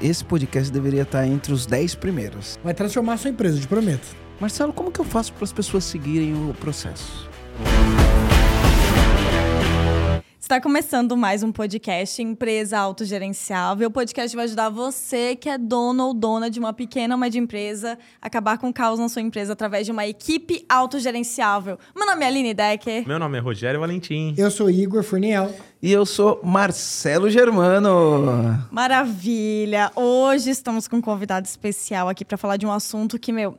esse podcast deveria estar entre os 10 primeiros. Vai transformar a sua empresa, te prometo. Marcelo, como que eu faço para as pessoas seguirem o processo? Está começando mais um podcast Empresa Autogerenciável. O podcast vai ajudar você que é dono ou dona de uma pequena ou média empresa a acabar com o caos na sua empresa através de uma equipe autogerenciável. Meu nome é Aline Decker. Meu nome é Rogério Valentim. Eu sou Igor Furniel. E eu sou Marcelo Germano. Maravilha! Hoje estamos com um convidado especial aqui para falar de um assunto que, meu,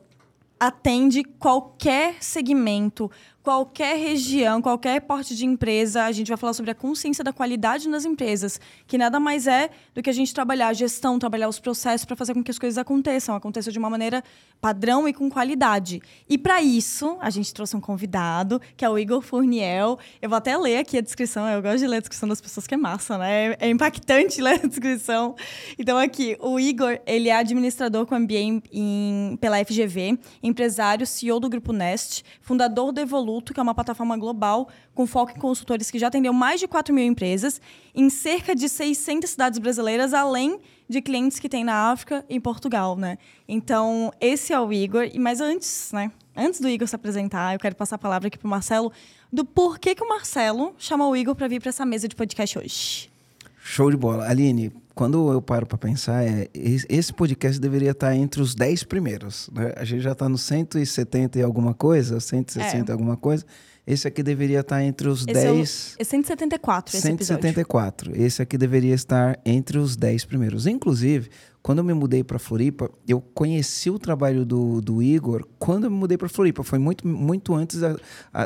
atende qualquer segmento, qualquer região, qualquer porte de empresa, a gente vai falar sobre a consciência da qualidade nas empresas, que nada mais é do que a gente trabalhar a gestão, trabalhar os processos para fazer com que as coisas aconteçam, aconteçam de uma maneira padrão e com qualidade. E para isso, a gente trouxe um convidado, que é o Igor Fourniel. Eu vou até ler aqui a descrição, eu gosto de ler a descrição das pessoas, que é massa, né? É, é impactante ler a descrição. Então aqui, o Igor, ele é administrador com MBA em, em, pela FGV, empresário, CEO do Grupo Nest, fundador do Evolu que é uma plataforma global com foco em consultores que já atendeu mais de 4 mil empresas em cerca de 600 cidades brasileiras, além de clientes que tem na África e em Portugal, né? Então, esse é o Igor. Mas antes, né? Antes do Igor se apresentar, eu quero passar a palavra aqui para o Marcelo do porquê que o Marcelo chamou o Igor para vir para essa mesa de podcast hoje. Show de bola. Aline, quando eu paro para pensar, é, esse podcast deveria estar entre os 10 primeiros. Né? A gente já está no 170 e alguma coisa, 160 e é. alguma coisa. Esse aqui deveria estar entre os esse 10. É, é 174 esse 174. Episódio. Esse aqui deveria estar entre os 10 primeiros. Inclusive, quando eu me mudei para Floripa, eu conheci o trabalho do, do Igor quando eu me mudei para Floripa. Foi muito, muito antes da,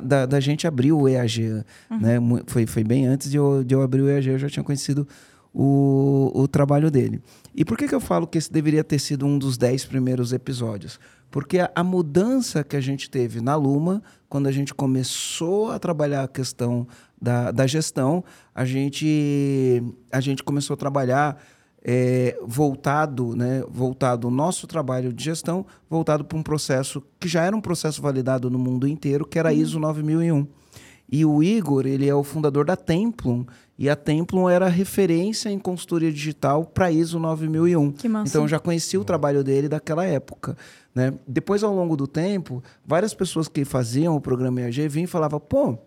da, da gente abrir o EAG. Uhum. Né? Foi, foi bem antes de eu, de eu abrir o EAG, eu já tinha conhecido o, o trabalho dele. E por que, que eu falo que esse deveria ter sido um dos dez primeiros episódios? Porque a, a, mudança que a gente teve na Luma, quando a gente começou a trabalhar a questão da, da gestão, a gente, a gente começou a trabalhar é, voltado, né, voltado o nosso trabalho de gestão, voltado para um processo que já era um processo validado no mundo inteiro, que era a uhum. ISO 9001. E o Igor, ele é o fundador da Templum, e a Templum era referência em consultoria digital para ISO 9001. Que massa. Então eu já conhecia o trabalho dele daquela época. Né? Depois, ao longo do tempo, várias pessoas que faziam o programa EAG vinham e falavam, pô,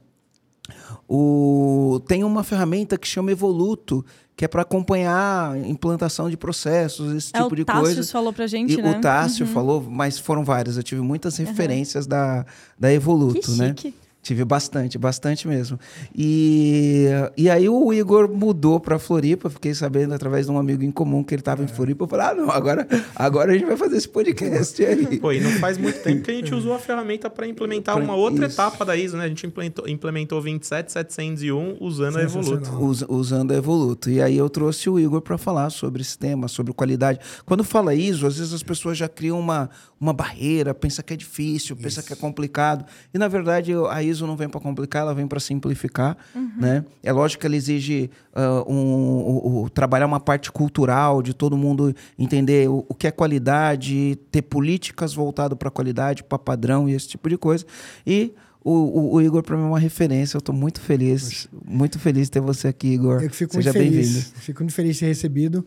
o... tem uma ferramenta que chama Evoluto, que é para acompanhar implantação de processos, esse é, tipo de coisa. O Tássio falou para gente, e né? O Tássio uhum. falou, mas foram várias. Eu tive muitas referências uhum. da, da Evoluto, que né? Tive bastante, bastante mesmo. E, e aí o Igor mudou para Floripa, fiquei sabendo através de um amigo em comum que ele estava é. em Floripa. Eu falei, ah, não, agora, agora a gente vai fazer esse podcast aí. Pô, e não faz muito tempo que a gente usou a ferramenta para implementar pra, uma outra isso. etapa da ISO, né? A gente implementou, implementou 27701 usando a Evoluto. Us, usando a Evoluto. E aí eu trouxe o Igor para falar sobre esse tema, sobre qualidade. Quando fala ISO, às vezes as pessoas já criam uma, uma barreira, pensa que é difícil, isso. pensa que é complicado. E na verdade a ISO ISO não vem para complicar, ela vem para simplificar. Uhum. Né? É lógico que ela exige uh, um, um, um, trabalhar uma parte cultural, de todo mundo entender o, o que é qualidade, ter políticas voltadas para qualidade, para padrão e esse tipo de coisa. E o, o, o, Igor, para mim, é uma referência. Eu estou muito feliz, Poxa. muito feliz de ter você aqui, Igor. Eu fico Seja bem-vindo. Fico muito feliz de ser recebido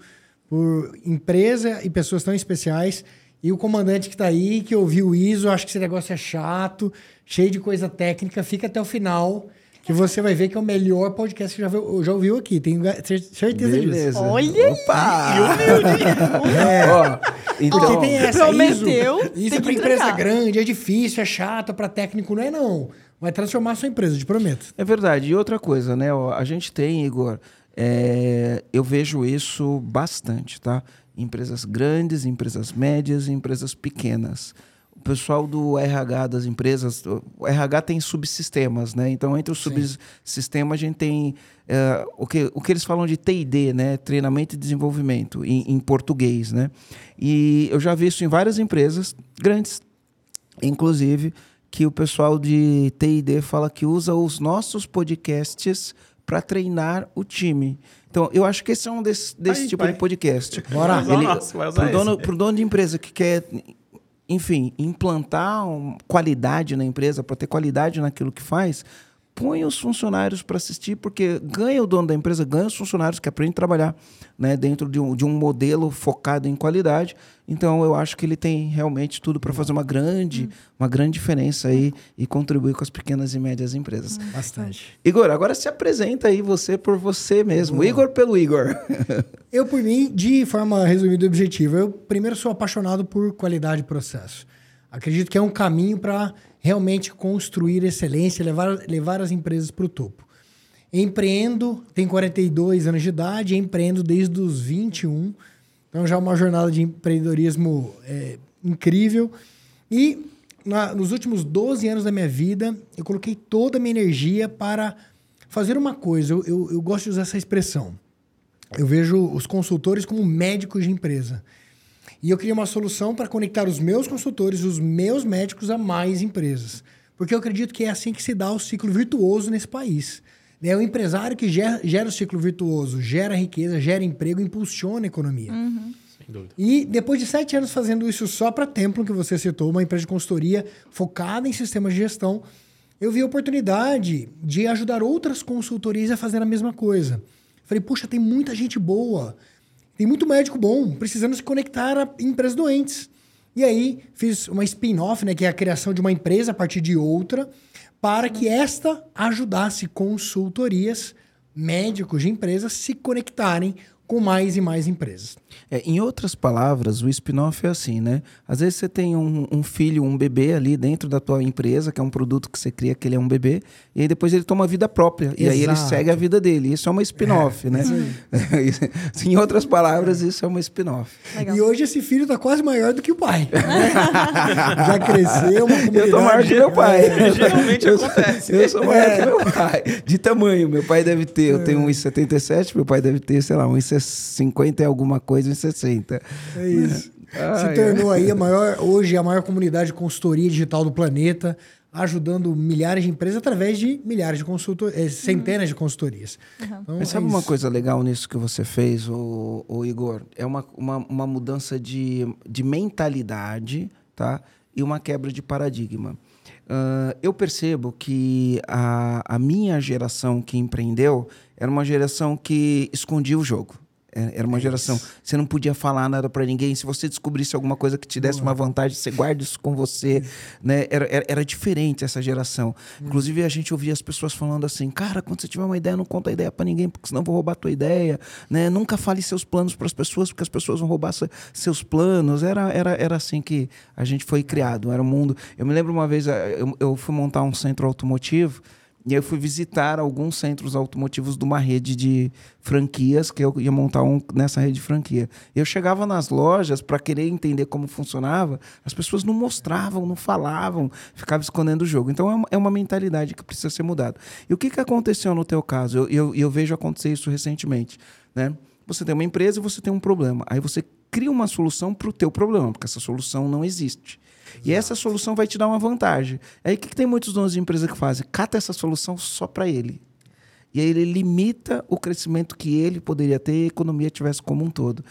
por empresa e pessoas tão especiais. E o comandante que está aí, que ouviu o ISO, acho que esse negócio é chato, cheio de coisa técnica, fica até o final, que você vai ver que é o melhor podcast que já, já ouviu aqui. Tenho certeza Beleza. disso. Olha! Opa! E humilde! é. Ó, então, Porque tem essa, prometeu, ISO, isso é para empresa grande, é difícil, é chato, para técnico não é não. Vai transformar a sua empresa, te prometo. É verdade. E outra coisa, né? A gente tem, Igor, é, eu vejo isso bastante, tá? Empresas grandes, empresas médias e empresas pequenas pessoal do RH das empresas, o RH tem subsistemas, né? Então, entre os subsistemas, a gente tem uh, o, que, o que eles falam de TD, né? Treinamento e desenvolvimento, em, em, português, né? E eu já vi isso em várias empresas grandes, inclusive, que o pessoal de TD fala que usa os nossos podcasts para treinar o time. Então, eu acho que esse é um desse, desse aí, tipo pai. de podcast. Bora. Ele, Para o dono, dono de empresa que quer enfim, implantar um, qualidade na empresa, para ter qualidade naquilo que faz, põe os funcionários para assistir, porque ganha o dono da empresa, ganha os funcionários que aprendem a trabalhar né, dentro de um, de um modelo focado em qualidade. Então, eu acho que ele tem realmente tudo para fazer uma grande, uma grande diferença aí e contribuir com as pequenas e médias empresas. Bastante. Igor, agora se apresenta aí você por você mesmo. Boa. Igor pelo Igor. Eu, por mim, de forma resumida e objetiva, eu primeiro sou apaixonado por qualidade de processo. Acredito que é um caminho para realmente construir excelência, levar, levar as empresas para o topo. Empreendo, tenho 42 anos de idade, empreendo desde os 21. Então já é uma jornada de empreendedorismo é, incrível. E na, nos últimos 12 anos da minha vida, eu coloquei toda a minha energia para fazer uma coisa. Eu, eu, eu gosto de usar essa expressão. Eu vejo os consultores como médicos de empresa. E eu queria uma solução para conectar os meus consultores, os meus médicos a mais empresas. Porque eu acredito que é assim que se dá o ciclo virtuoso nesse país. É o empresário que gera, gera o ciclo virtuoso, gera riqueza, gera emprego, impulsiona a economia. Uhum. Sem dúvida. E depois de sete anos fazendo isso só para Templum, que você citou, uma empresa de consultoria focada em sistemas de gestão, eu vi a oportunidade de ajudar outras consultorias a fazer a mesma coisa. Falei, puxa, tem muita gente boa, tem muito médico bom, precisando se conectar a empresas doentes. E aí fiz uma spin-off, né, que é a criação de uma empresa a partir de outra, para que esta ajudasse consultorias, médicos de empresas se conectarem com mais e mais empresas. É, em outras palavras, o spin-off é assim, né? Às vezes você tem um, um, filho, um bebê ali dentro da tua empresa, que é um produto que você cria que ele é um bebê, e aí depois ele toma vida própria. Exato. E aí ele segue a vida dele. Isso é uma spin-off, é, né? em outras palavras, isso é uma spin-off. E hoje esse filho está quase maior do que o pai. Né? Já cresceu, uma comunidade. Eu tô maior que meu pai. É, geralmente eu, acontece. Eu sou maior é. que meu pai. De tamanho. Meu pai deve ter, eu tenho 1,77, meu pai deve ter, sei lá, 1,50 e alguma coisa, 1,60. É isso. Se tornou aí a maior, hoje a maior comunidade de consultoria digital do planeta, ajudando milhares de empresas através de milhares de consultorias, centenas uhum. de consultorias. Uhum. Então, Mas sabe é uma coisa legal nisso que você fez, o, o Igor? É uma, uma, uma mudança de, de mentalidade, tá? E uma quebra de paradigma. Uh, eu percebo que a, a minha geração que empreendeu era uma geração que escondia o jogo. Era uma é geração. Você não podia falar nada para ninguém. Se você descobrisse alguma coisa que te desse uma vantagem, você guarda isso com você. Né? Era, era, era diferente essa geração. Hum. Inclusive, a gente ouvia as pessoas falando assim: cara, quando você tiver uma ideia, não conta a ideia para ninguém, porque senão vou roubar a tua ideia. Né? Nunca fale seus planos para as pessoas, porque as pessoas vão roubar seus planos. Era, era, era assim que a gente foi criado. Era um mundo. Eu me lembro uma vez, eu, eu fui montar um centro automotivo. E aí eu fui visitar alguns centros automotivos de uma rede de franquias, que eu ia montar um nessa rede de franquia. Eu chegava nas lojas para querer entender como funcionava, as pessoas não mostravam, não falavam, ficavam escondendo o jogo. Então é uma, é mentalidade que precisa ser mudada. E o que, que aconteceu no teu caso? Eu, eu, eu vejo acontecer isso recentemente. Né? Você tem uma empresa e você tem um problema. Aí você cria uma solução para o teu problema, porque essa solução não existe. E essa solução vai te dar uma vantagem. Aí o que, que tem muitos donos de empresa que fazem? Cata essa solução só para ele. E aí ele limita o crescimento que ele poderia ter e a economia tivesse como um todo.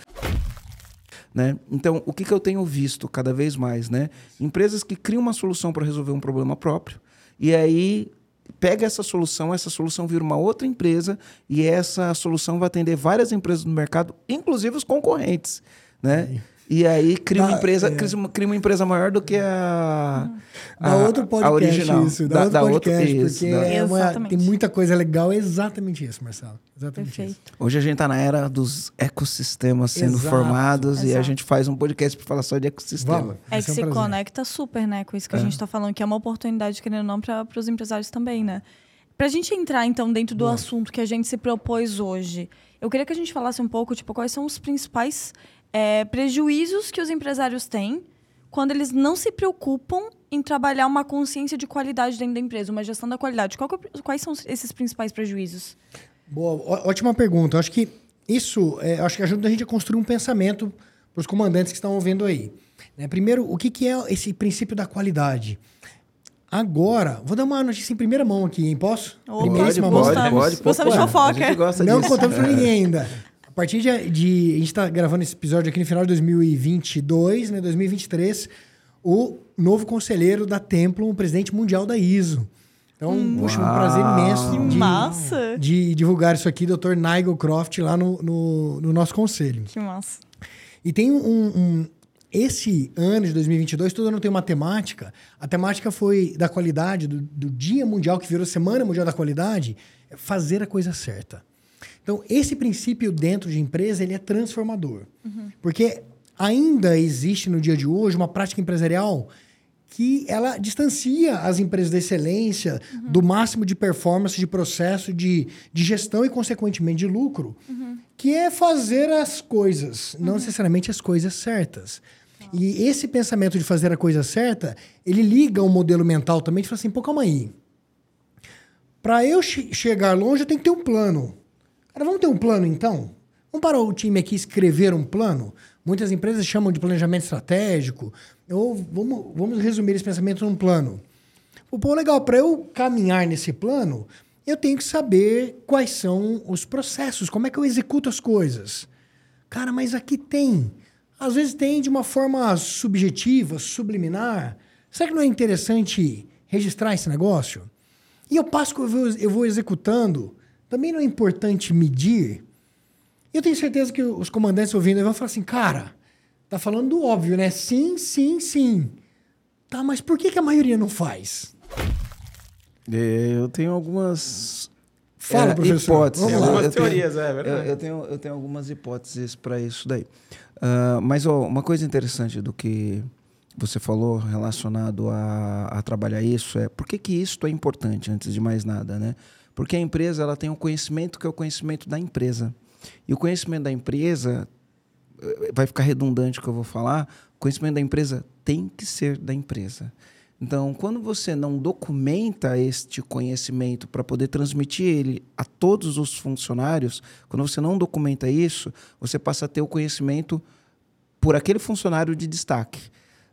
Né? Então, o que, que eu tenho visto cada vez mais? Né? Empresas que criam uma solução para resolver um problema próprio e aí pega essa solução, essa solução vira uma outra empresa e essa solução vai atender várias empresas no mercado, inclusive os concorrentes. Né? E aí cria uma empresa, é. cria, uma, empresa maior do que a. a dá outro podcast a original. isso, dá, dá outro podcast, outro, porque é uma, tem muita coisa legal, é exatamente isso, Marcelo. Exatamente Perfeito. isso. Hoje a gente está na era dos ecossistemas sendo Exato. formados Exato. e a gente faz um podcast para falar só de ecossistema. Vamos. É que um se prazer. conecta super, né, com isso que é. a gente está falando, que é uma oportunidade, querendo ou não, para os empresários também, né? Para a gente entrar, então, dentro do Boa. assunto que a gente se propôs hoje, eu queria que a gente falasse um pouco, tipo, quais são os principais é, prejuízos que os empresários têm quando eles não se preocupam em trabalhar uma consciência de qualidade dentro da empresa, uma gestão da qualidade. É, quais são esses principais prejuízos? Boa, ótima pergunta. Acho que isso é, acho que ajuda a gente a construir um pensamento para os comandantes que estão ouvindo aí. Né? Primeiro, o que, que é esse princípio da qualidade? Agora, vou dar uma notícia em primeira mão aqui, hein? Posso? Oh, pode, mão. Pode, pode, Gostamos de fofoca. Não contamos para ninguém ainda. A partir de, de, A gente está gravando esse episódio aqui no final de 2022, né? 2023. O novo conselheiro da Templum, o presidente mundial da ISO. Então, hum. um prazer imenso que de, massa. de divulgar isso aqui, Dr. Nigel Croft, lá no, no, no, nosso conselho. Que massa. E tem um, um, Esse ano de 2022, todo ano tem uma temática. A temática foi da qualidade, do, do Dia Mundial, que virou Semana Mundial da Qualidade, é fazer a coisa certa. Então, esse princípio dentro de empresa, ele é transformador. Uhum. Porque ainda existe no dia de hoje uma prática empresarial que ela distancia as empresas da excelência, uhum. do máximo de performance, de processo, de, de gestão e, consequentemente, de lucro, uhum. que é fazer as coisas, não uhum. necessariamente as coisas certas. E esse pensamento de fazer a coisa certa, ele liga o um modelo mental também e fala assim, pô, calma aí. Para eu che chegar longe, eu tenho que ter um plano. Cara, vamos ter um plano, então? Vamos parar o time aqui escrever um plano? Muitas empresas chamam de planejamento estratégico. Ou vamos, vamos resumir esse pensamento num plano. Pô, legal, para eu caminhar nesse plano, eu tenho que saber quais são os processos, como é que eu executo as coisas. Cara, mas aqui tem. Às vezes tem de uma forma subjetiva, subliminar. Será que não é interessante registrar esse negócio? E eu passo que eu vou, eu vou executando. Também não é importante medir eu tenho certeza que os comandantes ouvindo vão falar assim, cara, tá falando do óbvio, né? Sim, sim, sim. Tá, mas por que, que a maioria não faz? É, eu tenho algumas Fala, é, professor. hipóteses. Tem algumas eu teorias, tenho, é verdade. Eu, eu, tenho, eu tenho algumas hipóteses para isso daí. Uh, mas ó, uma coisa interessante do que você falou relacionado a, a trabalhar isso é por que, que isso é importante antes de mais nada, né? Porque a empresa ela tem um conhecimento que é o conhecimento da empresa. E o conhecimento da empresa, eh, vai ficar redundante o que eu vou falar, o conhecimento da empresa tem que ser da empresa. Então, quando você não documenta este conhecimento para poder transmitir ele a todos os funcionários, quando você não documenta isso, você passa a ter o conhecimento por aquele funcionário de destaque.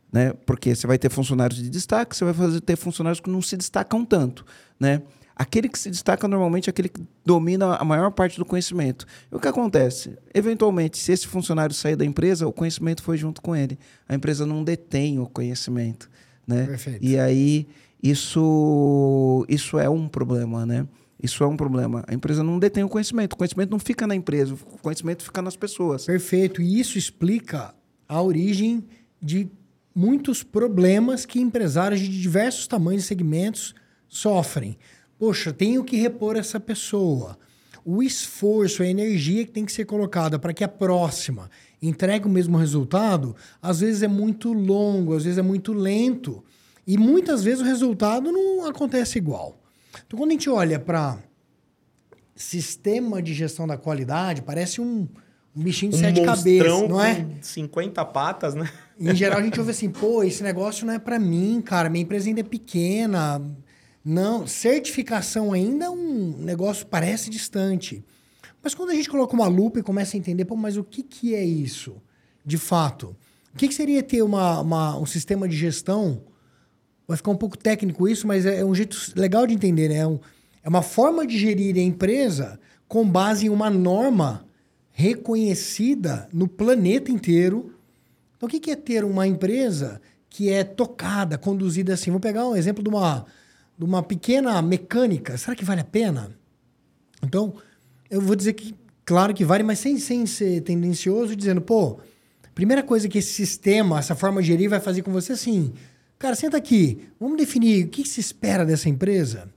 Né? Porque você vai ter funcionários de destaque, você vai fazer, ter funcionários que não se destacam tanto. Né? Aquele que se destaca normalmente é aquele que domina a maior parte do conhecimento. E o que acontece? Eventualmente, se esse funcionário sair da empresa, o conhecimento foi junto com ele. A empresa não detém o conhecimento. Né? Perfeito. E aí, isso, isso é um problema, né? Isso é um problema. A empresa não detém o conhecimento. O conhecimento não fica na empresa, o conhecimento fica nas pessoas. Perfeito. E isso explica a origem de muitos problemas que empresários de diversos tamanhos e segmentos sofrem. Poxa, tenho que repor essa pessoa. O esforço, a energia que tem que ser colocada para que a próxima entregue o mesmo resultado, às vezes é muito longo, às vezes é muito lento. E muitas vezes o resultado não acontece igual. Então, quando a gente olha para sistema de gestão da qualidade, parece um, um bichinho de um sete cabeças, não é? 50 patas, né? Em geral, a gente ouve assim, pô, esse negócio não é para mim, cara, minha empresa ainda é pequena, não, certificação ainda é um negócio parece distante. Mas quando a gente coloca uma lupa e começa a entender, pô, mas o que, que é isso, de fato? O que, que seria ter uma, uma, um sistema de gestão? Vai ficar um pouco técnico isso, mas é, é um jeito legal de entender, né? É, um, é uma forma de gerir a empresa com base em uma norma reconhecida no planeta inteiro. Então, o que, que é ter uma empresa que é tocada, conduzida assim? Vou pegar um exemplo de uma de uma pequena mecânica, será que vale a pena? Então, eu vou dizer que, claro que vale, mas sem, sem ser tendencioso, dizendo, pô, primeira coisa que esse sistema, essa forma de gerir vai fazer com você, assim, cara, senta aqui, vamos definir o que, se espera dessa empresa,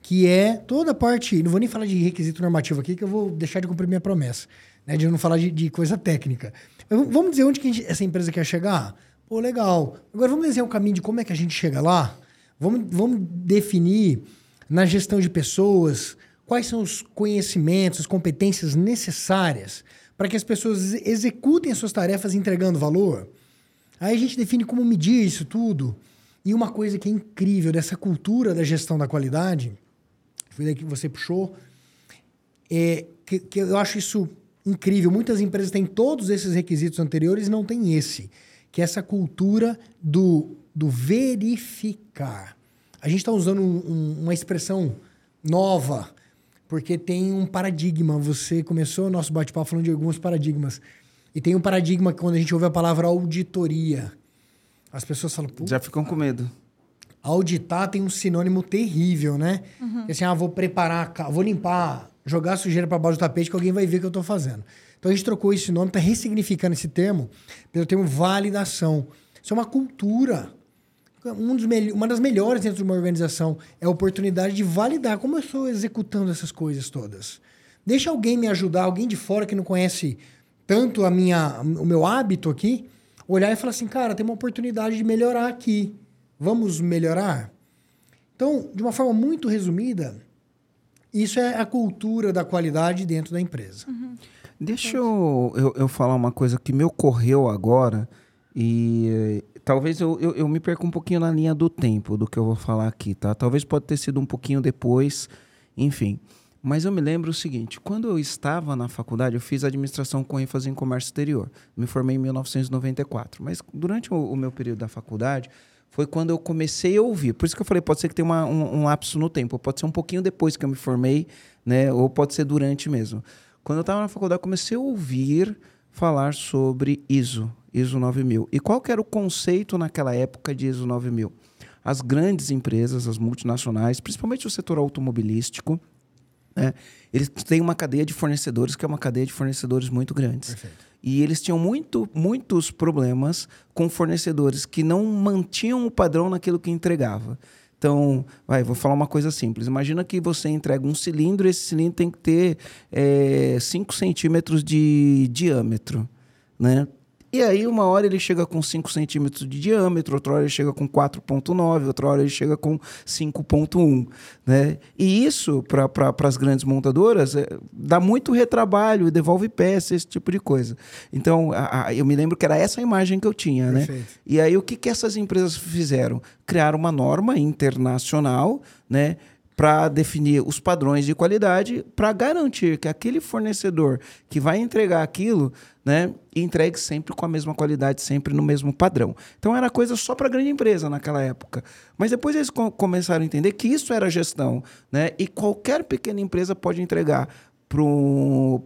que é toda a parte, não vou nem falar de requisito normativo aqui, que eu vou deixar de cumprir minha promessa, né, de não falar de, de coisa técnica. vamos dizer onde que gente, essa empresa quer chegar? Pô, legal. Agora vamos desenhar um caminho de como é que a gente chega lá? Vamos, vamos definir na gestão de pessoas quais são os conhecimentos, as competências necessárias para que as pessoas executem as suas tarefas entregando valor. Aí a gente define como medir isso tudo. E uma coisa que é incrível dessa cultura da gestão da qualidade, foi daí que você puxou, é que, que eu acho isso incrível. Muitas empresas têm todos esses requisitos anteriores e não tem esse, que é essa cultura do do verificar. A gente está usando um, um, uma expressão nova, porque tem um paradigma. Você começou o nosso bate-papo falando de alguns paradigmas. E tem um paradigma que quando a gente ouve a palavra auditoria, as pessoas falam... Já ficam com medo. auditar tem um sinônimo terrível, né? Uhum. Assim, ah, vou preparar, vou limpar, jogar sujeira para baixo do tapete que alguém vai ver o que eu estou fazendo. Então a gente trocou esse nome, está ressignificando esse termo pelo termo validação. Isso é uma cultura. Um dos uma das melhores dentro de uma organização é a oportunidade de validar como eu estou executando essas coisas todas. Deixa alguém me ajudar, alguém de fora que não conhece tanto a minha, o meu hábito aqui, olhar e falar assim, cara, tem uma oportunidade de melhorar aqui. Vamos melhorar? Então, de uma forma muito resumida, isso é a cultura da qualidade dentro da empresa. Uhum. Deixa eu, eu, eu, falar uma coisa que me ocorreu agora e talvez eu, eu, eu, me perca um pouquinho na linha do tempo do que eu vou falar aqui, tá? Talvez pode ter sido um pouquinho depois, enfim. Mas eu me lembro o seguinte: quando eu estava na faculdade, eu fiz administração com ênfase em comércio exterior. Me formei em 1994. Mas durante o, o meu período da faculdade, foi quando eu comecei a ouvir. Por isso que eu falei, pode ser que tenha uma, um, um lapso no tempo. Pode ser um pouquinho depois que eu me formei, né? Ou pode ser durante mesmo. Quando eu estava na faculdade, comecei a ouvir falar sobre ISO, ISO 9000. E qual que era o conceito naquela época de ISO 9000? As grandes empresas, as multinacionais, principalmente o setor automobilístico, né? Eles têm uma cadeia de fornecedores que é uma cadeia de fornecedores muito grandes. Perfeito. E eles tinham muito, muitos problemas com fornecedores que não mantinham o padrão naquilo que entregava. Então, vai, vou falar uma coisa simples. Imagina que você entrega um cilindro, esse cilindro tem que ter 5 é, centímetros de diâmetro. Né? E aí, uma hora ele chega com 5 centímetros de diâmetro, outra hora ele chega com 4,9, outra hora ele chega com 5,1. Né? E isso, para pra, as grandes montadoras, é, dá muito retrabalho, devolve peça, esse tipo de coisa. Então, a, a, eu me lembro que era essa imagem que eu tinha. Né? E aí, o que, que essas empresas fizeram? Criaram uma norma internacional, né? Para definir os padrões de qualidade, para garantir que aquele fornecedor que vai entregar aquilo, né, entregue sempre com a mesma qualidade, sempre no mesmo padrão. Então era coisa só para grande empresa naquela época. Mas depois eles começaram a entender que isso era gestão, né? E qualquer pequena empresa pode entregar para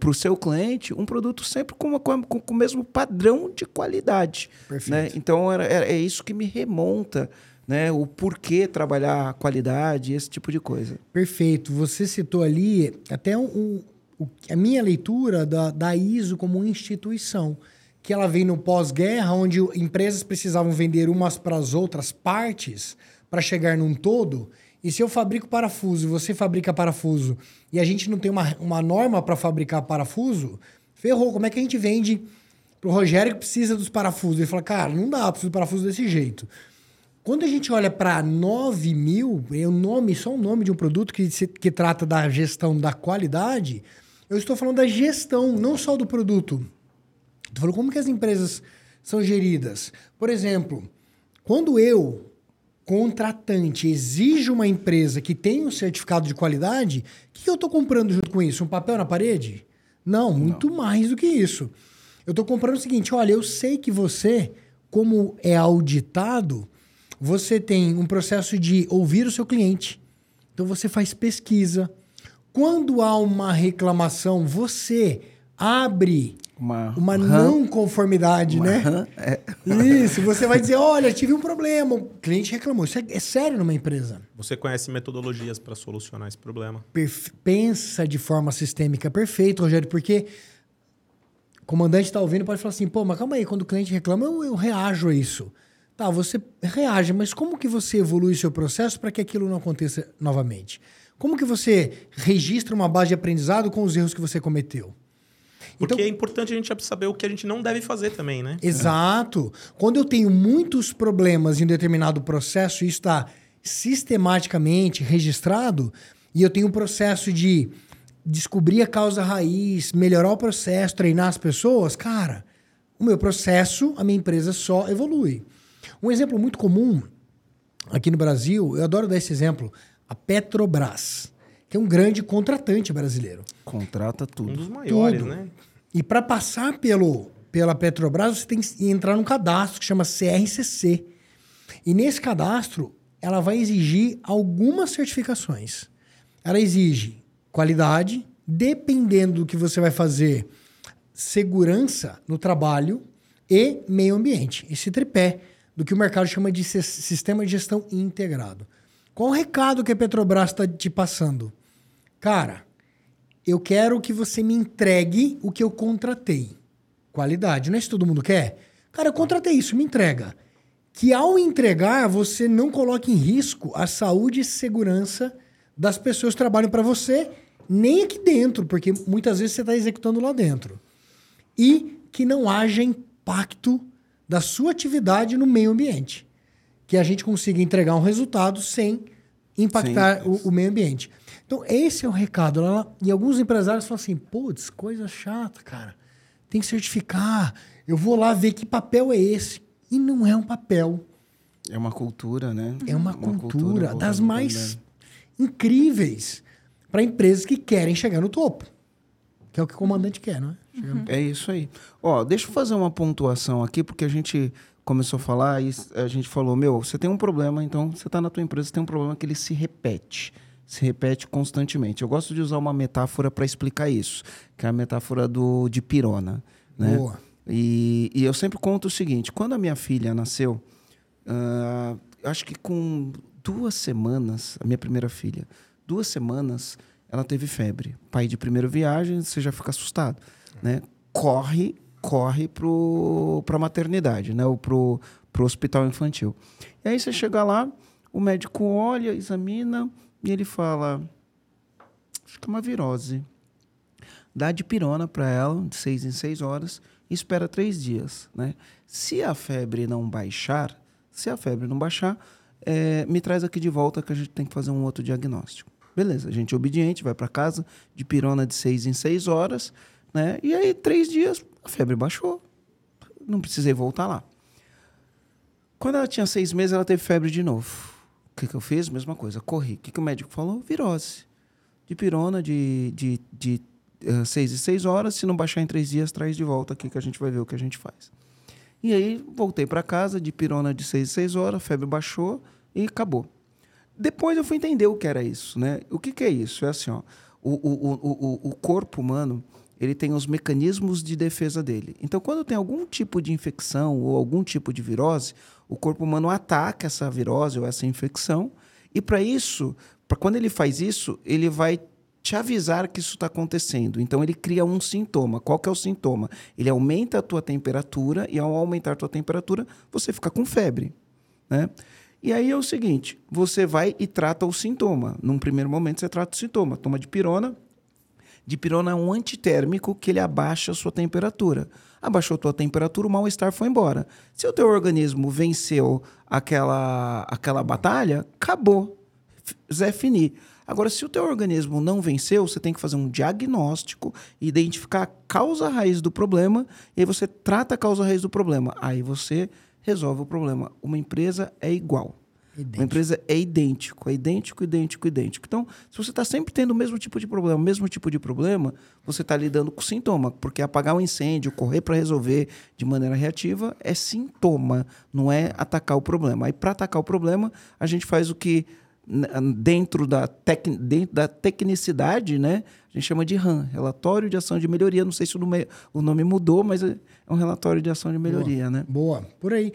o seu cliente um produto sempre com, uma, com, com, o mesmo padrão de qualidade. Perfeito. Né? Então era, era, é isso que me remonta né? O porquê trabalhar a qualidade, esse tipo de coisa. Perfeito. Você citou ali até um, um, a minha leitura da, da ISO como instituição, que ela vem no pós-guerra, onde empresas precisavam vender umas para as outras partes para chegar num todo. E se eu fabrico parafuso você fabrica parafuso e a gente não tem uma, uma norma para fabricar parafuso, ferrou. Como é que a gente vende pro Rogério que precisa dos parafusos? Ele fala, cara, não dá, preciso de parafuso desse jeito. Quando a gente olha para 9 mil, é o nome, só o nome de um produto que, se, que trata da gestão da qualidade, eu estou falando da gestão, não só do produto. Estou falando como que as empresas são geridas. Por exemplo, quando eu, contratante, exijo uma empresa que tem um certificado de qualidade, o que eu estou comprando junto com isso? Um papel na parede? Não, muito não. mais do que isso. Eu estou comprando o seguinte: olha, eu sei que você, como é auditado, você tem um processo de ouvir o seu cliente. Então você faz pesquisa. Quando há uma reclamação, você abre uma, uma não conformidade, uma né? É. Isso, você vai dizer, olha, tive um problema, o cliente reclamou. Isso é, é sério numa empresa. Você conhece metodologias para solucionar esse problema. Perfe pensa de forma sistêmica. Perfeito, Rogério, porque o comandante está ouvindo pode falar assim, pô, mas calma aí, quando o cliente reclama, eu, eu reajo a isso. Tá, você reage, mas como que você evolui seu processo para que aquilo não aconteça novamente? Como que você registra uma base de aprendizado com os erros que você cometeu? Porque então, é importante a gente saber o que a gente não deve fazer também, né? Exato. Quando eu tenho muitos problemas em um determinado processo e isso está sistematicamente registrado, e eu tenho um processo de descobrir a causa raiz, melhorar o processo, treinar as pessoas, cara, o meu processo, a minha empresa só evolui. Um exemplo muito comum aqui no Brasil, eu adoro dar esse exemplo, a Petrobras, que é um grande contratante brasileiro. Contrata tudo. Um dos maiores, tudo. né? E para passar pelo, pela Petrobras, você tem que entrar num cadastro que chama CRCC. E nesse cadastro, ela vai exigir algumas certificações. Ela exige qualidade, dependendo do que você vai fazer, segurança no trabalho e meio ambiente. Esse tripé do que o mercado chama de sistema de gestão integrado. Qual o recado que a Petrobras está te passando? Cara, eu quero que você me entregue o que eu contratei. Qualidade, não é isso que todo mundo quer? Cara, eu contratei isso, me entrega. Que ao entregar, você não coloque em risco a saúde e segurança das pessoas que trabalham para você, nem aqui dentro, porque muitas vezes você está executando lá dentro. E que não haja impacto da sua atividade no meio ambiente. Que a gente consiga entregar um resultado sem impactar o, o, meio ambiente. Então, esse é o recado. E alguns empresários falam assim: putz, coisa chata, cara. Tem que certificar. Eu vou lá ver que papel é esse. E não é um papel. É uma cultura, né? É uma, uma cultura, cultura das mais incríveis para empresas que querem chegar no topo. Que é o que o comandante quer, não é? Uhum. É isso aí. Ó, deixa eu fazer uma pontuação aqui, porque a gente começou a falar e a gente falou, meu, você tem um problema, então você está na tua empresa, tem um problema que ele se repete. Se repete constantemente. Eu gosto de usar uma metáfora para explicar isso, que é a metáfora do, de pirona. Né? Boa. E, e eu sempre conto o seguinte: quando a minha filha nasceu, uh, acho que com duas semanas, a minha primeira filha, duas semanas, ela teve febre. Pai de primeira viagem, você já fica assustado né, corre corre para a maternidade, né, ou para o hospital infantil. E aí você chega lá, o médico olha, examina e ele fala: acho que é uma virose. Dá de pirona para ela, de seis em seis horas, e espera três dias. Né? Se a febre não baixar, se a febre não baixar, é, me traz aqui de volta que a gente tem que fazer um outro diagnóstico. Beleza, a gente é obediente, vai para casa, de pirona de seis em seis horas. Né? E aí, três dias, a febre baixou. Não precisei voltar lá. Quando ela tinha seis meses, ela teve febre de novo. O que, que eu fiz? Mesma coisa, corri. O que, que o médico falou? Virose. De pirona, de, de, de uh, seis e seis horas. Se não baixar em três dias, traz de volta aqui que a gente vai ver o que a gente faz. E aí, voltei para casa, de pirona de seis e seis horas, febre baixou e acabou. Depois eu fui entender o que era isso, né? O que, que é isso? É assim, ó, o, o, o, o corpo humano ele tem os mecanismos de defesa dele. Então, quando tem algum tipo de infecção ou algum tipo de virose, o corpo humano ataca essa virose ou essa infecção. E para isso, para quando ele faz isso, ele vai te avisar que isso está acontecendo. Então ele cria um sintoma. Qual que é o sintoma? Ele aumenta a tua temperatura e ao aumentar a tua temperatura, você fica com febre, né? E aí é o seguinte, você vai e trata o sintoma. Num primeiro momento você trata o sintoma, toma de pirona, Dipirona é um antitérmico que ele abaixa a sua temperatura. Abaixou a tua temperatura, o mal-estar foi embora. Se o teu organismo venceu aquela, aquela batalha, acabou. Zé Fini. Agora, se o teu organismo não venceu, você tem que fazer um diagnóstico, identificar a causa raiz do problema, e aí você trata a causa raiz do problema. Aí você resolve o problema. Uma empresa é igual. Idêntico. Uma empresa é idêntico, é idêntico, idêntico, idêntico. Então, se você está sempre tendo o mesmo tipo de problema, o mesmo tipo de problema, você está lidando com sintoma, porque apagar um incêndio, correr para resolver de maneira reativa é sintoma, não é atacar o problema. Aí, para atacar o problema, a gente faz o que dentro da, tec, dentro da tecnicidade, né? A gente chama de RAM, Relatório de Ação de Melhoria. Não sei se o nome, o nome mudou, mas é um relatório de ação de melhoria, Boa. né? Boa, por aí.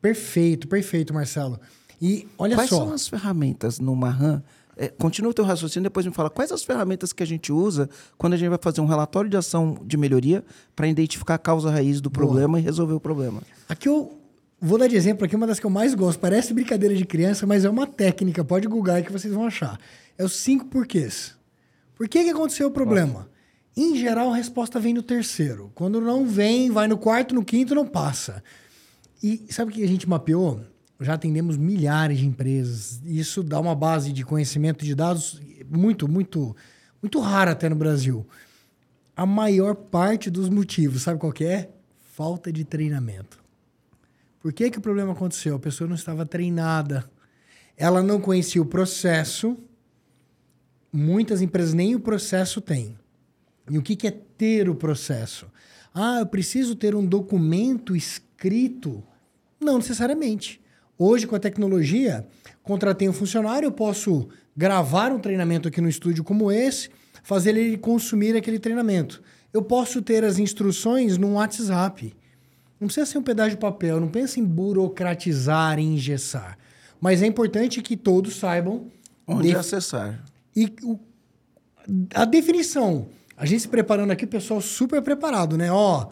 Perfeito, perfeito, Marcelo. E olha quais só. Quais são as ferramentas no Marran? É, continua o teu raciocínio, depois me fala quais as ferramentas que a gente usa quando a gente vai fazer um relatório de ação de melhoria para identificar a causa raiz do Boa. problema e resolver o problema. Aqui eu vou dar de exemplo aqui uma das que eu mais gosto. Parece brincadeira de criança, mas é uma técnica. Pode googar que vocês vão achar. É os cinco porquês. Por que, que aconteceu o problema? Em geral, a resposta vem no terceiro. Quando não vem, vai no quarto, no quinto, não passa. E sabe o que a gente mapeou? Já atendemos milhares de empresas. Isso dá uma base de conhecimento de dados muito, muito, muito rara até no Brasil. A maior parte dos motivos, sabe qual é? Falta de treinamento. Por que, que o problema aconteceu? A pessoa não estava treinada. Ela não conhecia o processo. Muitas empresas nem o processo têm. E o que, que é ter o processo? Ah, eu preciso ter um documento escrito? Não necessariamente. Hoje, com a tecnologia, contratei um funcionário, eu posso gravar um treinamento aqui no estúdio como esse, fazer ele consumir aquele treinamento. Eu posso ter as instruções no WhatsApp. Não precisa ser um pedaço de papel, não pensa em burocratizar, em engessar. Mas é importante que todos saibam Onde def- acessar. e o- a definição. A gente se preparando aqui, o pessoal super preparado, né? Ó,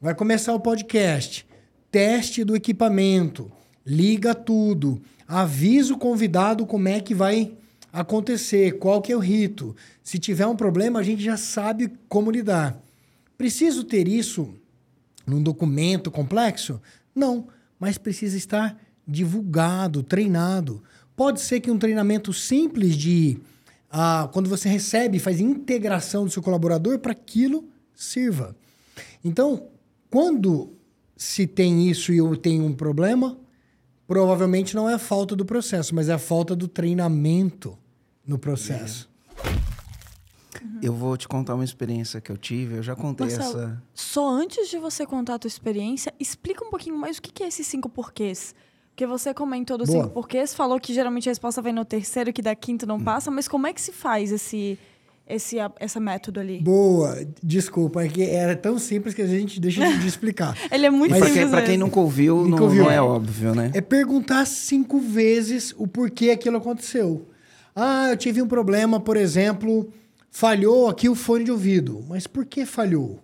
vai começar o podcast, teste do equipamento, liga tudo, avisa o convidado como é que vai acontecer, qual que é o rito. Se tiver um problema, a gente já sabe como lidar. Preciso ter isso num documento complexo? Não, mas precisa estar divulgado, treinado. Pode ser que um treinamento simples de ah, quando você recebe, faz integração do seu colaborador para aquilo sirva. Então, quando se tem isso e eu tenho um problema, provavelmente não é a falta do processo, mas é a falta do treinamento no processo. Eu vou te contar uma experiência que eu tive. Eu já contei Marcelo, essa. só antes de você contar a tua experiência, explica um pouquinho mais o que que é esses cinco porquês. Porque você comentou dos Boa. cinco porquês, falou que geralmente a resposta vem no terceiro, que da quinto não passa, mas como é que se faz esse, esse, essa método ali? Boa, desculpa, é que era tão simples que a gente deixa de explicar. Ele é muito pra simples quem, pra quem nunca ouviu, Nunca não, ouviu. não é óbvio, né? É perguntar cinco vezes o porquê aquilo aconteceu. Ah, eu tive um problema, por exemplo, falhou aqui o fone de ouvido. Mas por que falhou?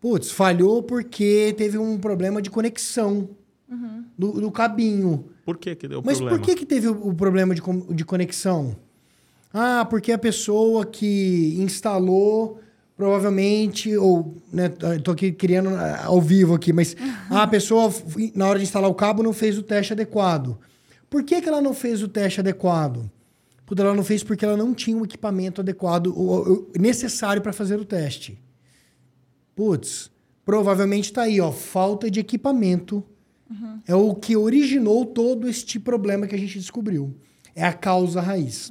Putz, falhou porque teve um problema de conexão do, do cabinho. Por que que deu Mas problema? por que, que teve o, o problema de, de conexão? Ah, porque a pessoa que instalou, provavelmente, ou, né, tô aqui criando ah, ao vivo aqui, mas ah, a pessoa, na hora de instalar o cabo, não fez o teste adequado. Por que, que ela não fez o teste adequado? Puta, ela não fez porque ela não tinha o equipamento adequado, o, o- necessário para fazer o teste. Putz, provavelmente está aí, ó, falta de equipamento. É o que originou todo este problema que a gente descobriu. É a causa raiz.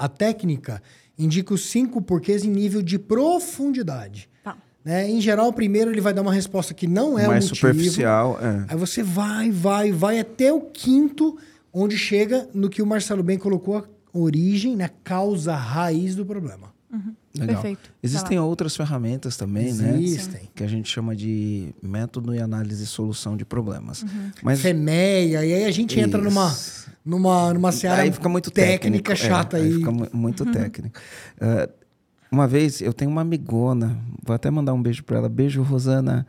A técnica indica os cinco porquês em nível de profundidade. Tá. Né? Em geral, o primeiro ele vai dar uma resposta que não é Mais o motivo. superficial. É. Aí você vai, vai, vai até o quinto, onde chega no que o Marcelo bem colocou a origem, na causa raiz do problema. Legal. Perfeito. Existem outras ferramentas também, né? Existem. Que a gente chama de método e análise e solução de problemas. Uhum. Mas FEMEA, e aí a gente entra numa, Isso. numa, numa seara aí fica muito técnica técnico. chata é, aí. Fica mu- muito Uhum. técnico. Ah, uma vez eu tenho uma amigona, vou até mandar um beijo para ela. Beijo, Rosana.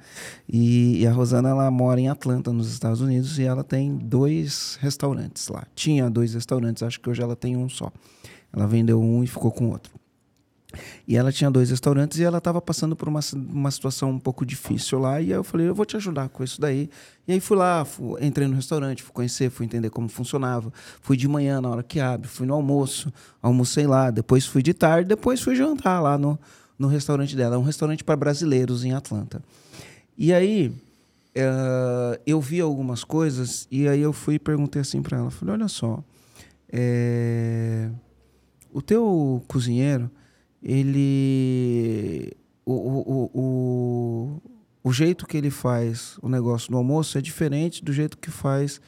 E, e a Rosana ela mora em Atlanta, nos Estados Unidos, e ela tem dois restaurantes lá. Tinha dois restaurantes, acho que hoje ela tem um só. Ela vendeu um e ficou com outro. E ela tinha dois restaurantes e ela estava passando por uma, uma situação um pouco difícil lá. E aí eu falei, eu vou te ajudar com isso daí. E aí fui lá, fu- entrei no restaurante, fui conhecer, fui entender como funcionava. Fui de manhã na hora que abre, fui no almoço, almocei lá. Depois fui de tarde, depois fui jantar lá no, no restaurante dela. É um restaurante para brasileiros em Atlanta. E aí eh, eu vi algumas coisas e aí eu fui e perguntei assim para ela. Falei, olha só, eh, o teu cozinheiro, ele. O, o, o, o, jeito que ele faz o negócio no almoço é diferente do jeito que faz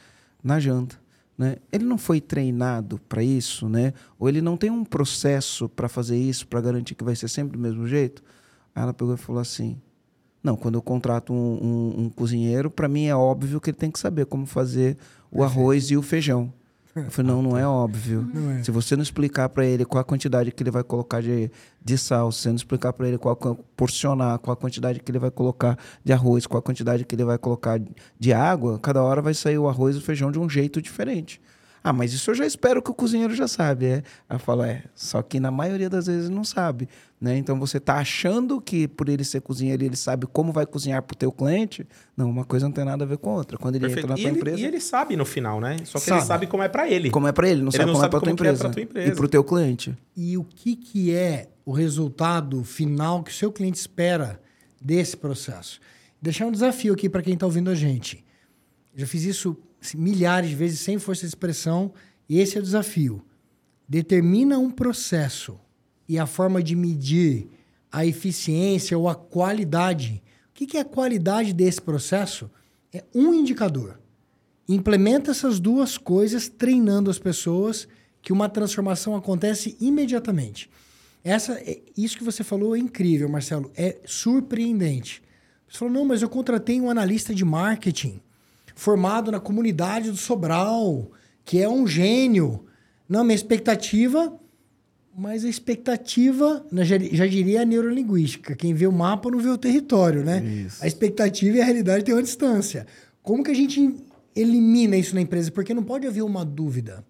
na janta. Né? Ele não foi treinado para isso, né? Ou ele não tem um processo para fazer isso, para garantir que vai ser sempre do mesmo jeito. Aí ela pegou e falou assim: Não, quando eu contrato um, um- um cozinheiro, para mim é óbvio que ele tem que saber como fazer o arroz e o feijão. Eu falei, não, não é óbvio. Não é. Se você não explicar para ele qual a quantidade que ele vai colocar de, de sal, se você não explicar para ele qual porcionar, qual a quantidade que ele vai colocar de arroz, qual a quantidade que ele vai colocar de água, cada hora vai sair o arroz e o feijão de um jeito diferente. Ah, mas isso eu já espero que o cozinheiro já sabe, é? Aí eu falo, é, só que na maioria das vezes não sabe, né? Então você tá achando que por ele ser cozinheiro ele sabe como vai cozinhar pro teu cliente? Não, uma coisa não tem nada a ver com a outra. Quando ele Perfeito. entra na E tua ele, empresa, e ele sabe no final, né? Só que Sabe. ele sabe como é pra ele. como é para ele, não Ele sabe não como sabe é para tua é tua empresa. E pro teu cliente. E o que, que é o resultado final que o seu cliente espera desse processo? Deixar um desafio aqui para quem está ouvindo a gente. Eu já fiz isso milhares de vezes sem força de expressão, esse é o desafio. Determina um processo e a forma de medir a eficiência ou a qualidade. O que, é a qualidade desse processo? É um indicador. Implementa essas duas coisas treinando as pessoas que uma transformação acontece imediatamente. Essa, é- isso que você falou é incrível, Marcelo. É surpreendente. Você falou, não, mas eu contratei um analista de marketing formado na comunidade do Sobral, que é um gênio. Não, minha expectativa, mas a expectativa, já, já diria a neurolinguística, quem vê o mapa não vê o território, né? Isso. A expectativa e a realidade têm uma distância. Como que a gente elimina isso na empresa? Porque não pode haver uma dúvida.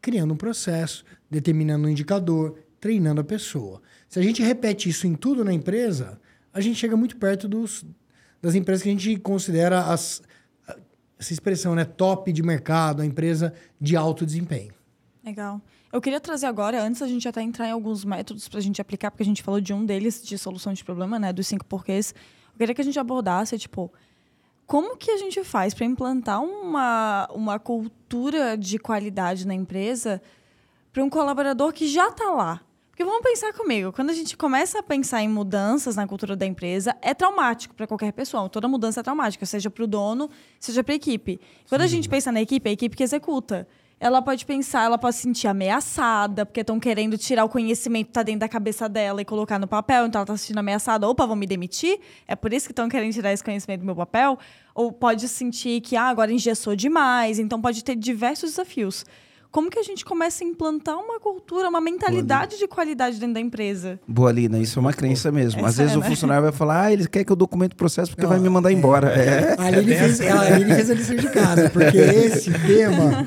Criando um processo, determinando um indicador, treinando a pessoa. Se a gente repete isso em tudo na empresa, a gente chega muito perto dos, das empresas que a gente considera as, essa expressão, né? Top de mercado, a empresa de alto desempenho. Legal. Eu queria trazer agora, antes a gente até entrar em alguns métodos para a gente aplicar, porque a gente falou de um deles, de solução de problema, né? Dos cinco porquês. Eu queria que a gente abordasse, tipo, como que a gente faz para implantar uma, uma cultura de qualidade na empresa para um colaborador que já está lá? Porque vamos pensar comigo, quando a gente começa a pensar em mudanças na cultura da empresa, é traumático para qualquer pessoa. Toda mudança é traumática, seja para o dono, seja para a equipe. Quando Sim. a gente pensa na equipe, é a equipe que executa. Ela pode pensar, ela pode se sentir ameaçada, porque estão querendo tirar o conhecimento que está dentro da cabeça dela e colocar no papel, então ela está se sentindo ameaçada. Opa, vão me demitir? É por isso que estão querendo tirar esse conhecimento do meu papel? Ou pode sentir que ah, agora engessou demais, então pode ter diversos desafios como que a gente começa a implantar uma cultura, uma mentalidade de qualidade dentro da empresa? Boa, Lina, isso é uma crença mesmo. Às vezes é, o né? funcionário vai falar, ah, ele quer que eu documente o processo porque Não, vai me mandar é, embora. É. A Aline fez, a Aline fez a lição de casa, porque esse tema...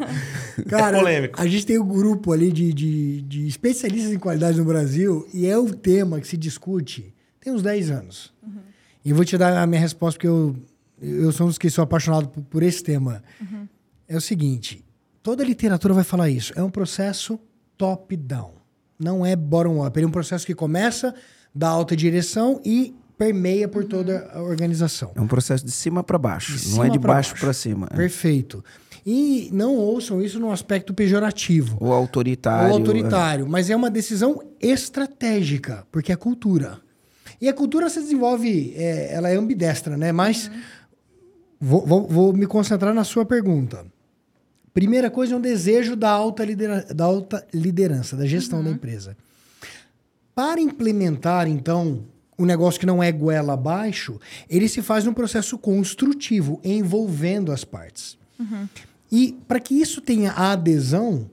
Cara, a gente tem um grupo ali de, de, de, especialistas em qualidade no Brasil e é o tema que se discute tem uns 10 anos. Uhum. E eu vou te dar a minha resposta porque eu, eu sou um dos que sou apaixonado por, por esse tema. Uhum. É o seguinte, Toda literatura vai falar isso. É um processo top-down. Não é bottom-up. Ele é um processo que começa da alta direção e permeia por toda a organização. É um processo de cima para baixo, de não é de baixo para cima. É. Perfeito. E não ouçam isso num aspecto pejorativo. Ou autoritário. Ou autoritário. É. Mas é uma decisão estratégica, porque é cultura. E a cultura se desenvolve, é, ela é ambidestra, né? Mas uhum. vou, vou, vou me concentrar na sua pergunta. Primeira coisa é um desejo da alta, lidera da alta liderança, da gestão uhum. da empresa. Para implementar, então, um negócio que não é goela abaixo, ele se faz num processo construtivo, envolvendo as partes. Uhum. E para que isso tenha adesão,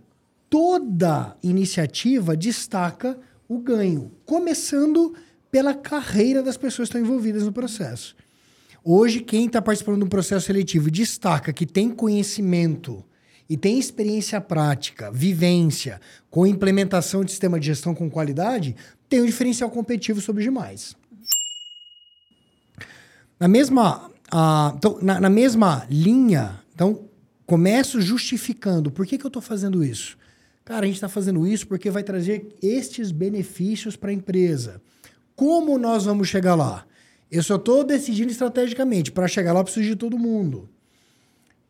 toda iniciativa destaca o ganho, começando pela carreira das pessoas que estão envolvidas no processo. Hoje, quem está participando do processo seletivo destaca que tem conhecimento e tem experiência prática, vivência, com implementação de sistema de gestão com qualidade, tem um diferencial competitivo sobre os demais. Na mesma, então, na, na, mesma linha, então, começo justificando por que, que eu estou fazendo isso. Cara, a gente está fazendo isso porque vai trazer estes benefícios para a empresa. Como nós vamos chegar lá? Eu só estou decidindo estrategicamente. Para chegar lá, eu preciso de todo mundo.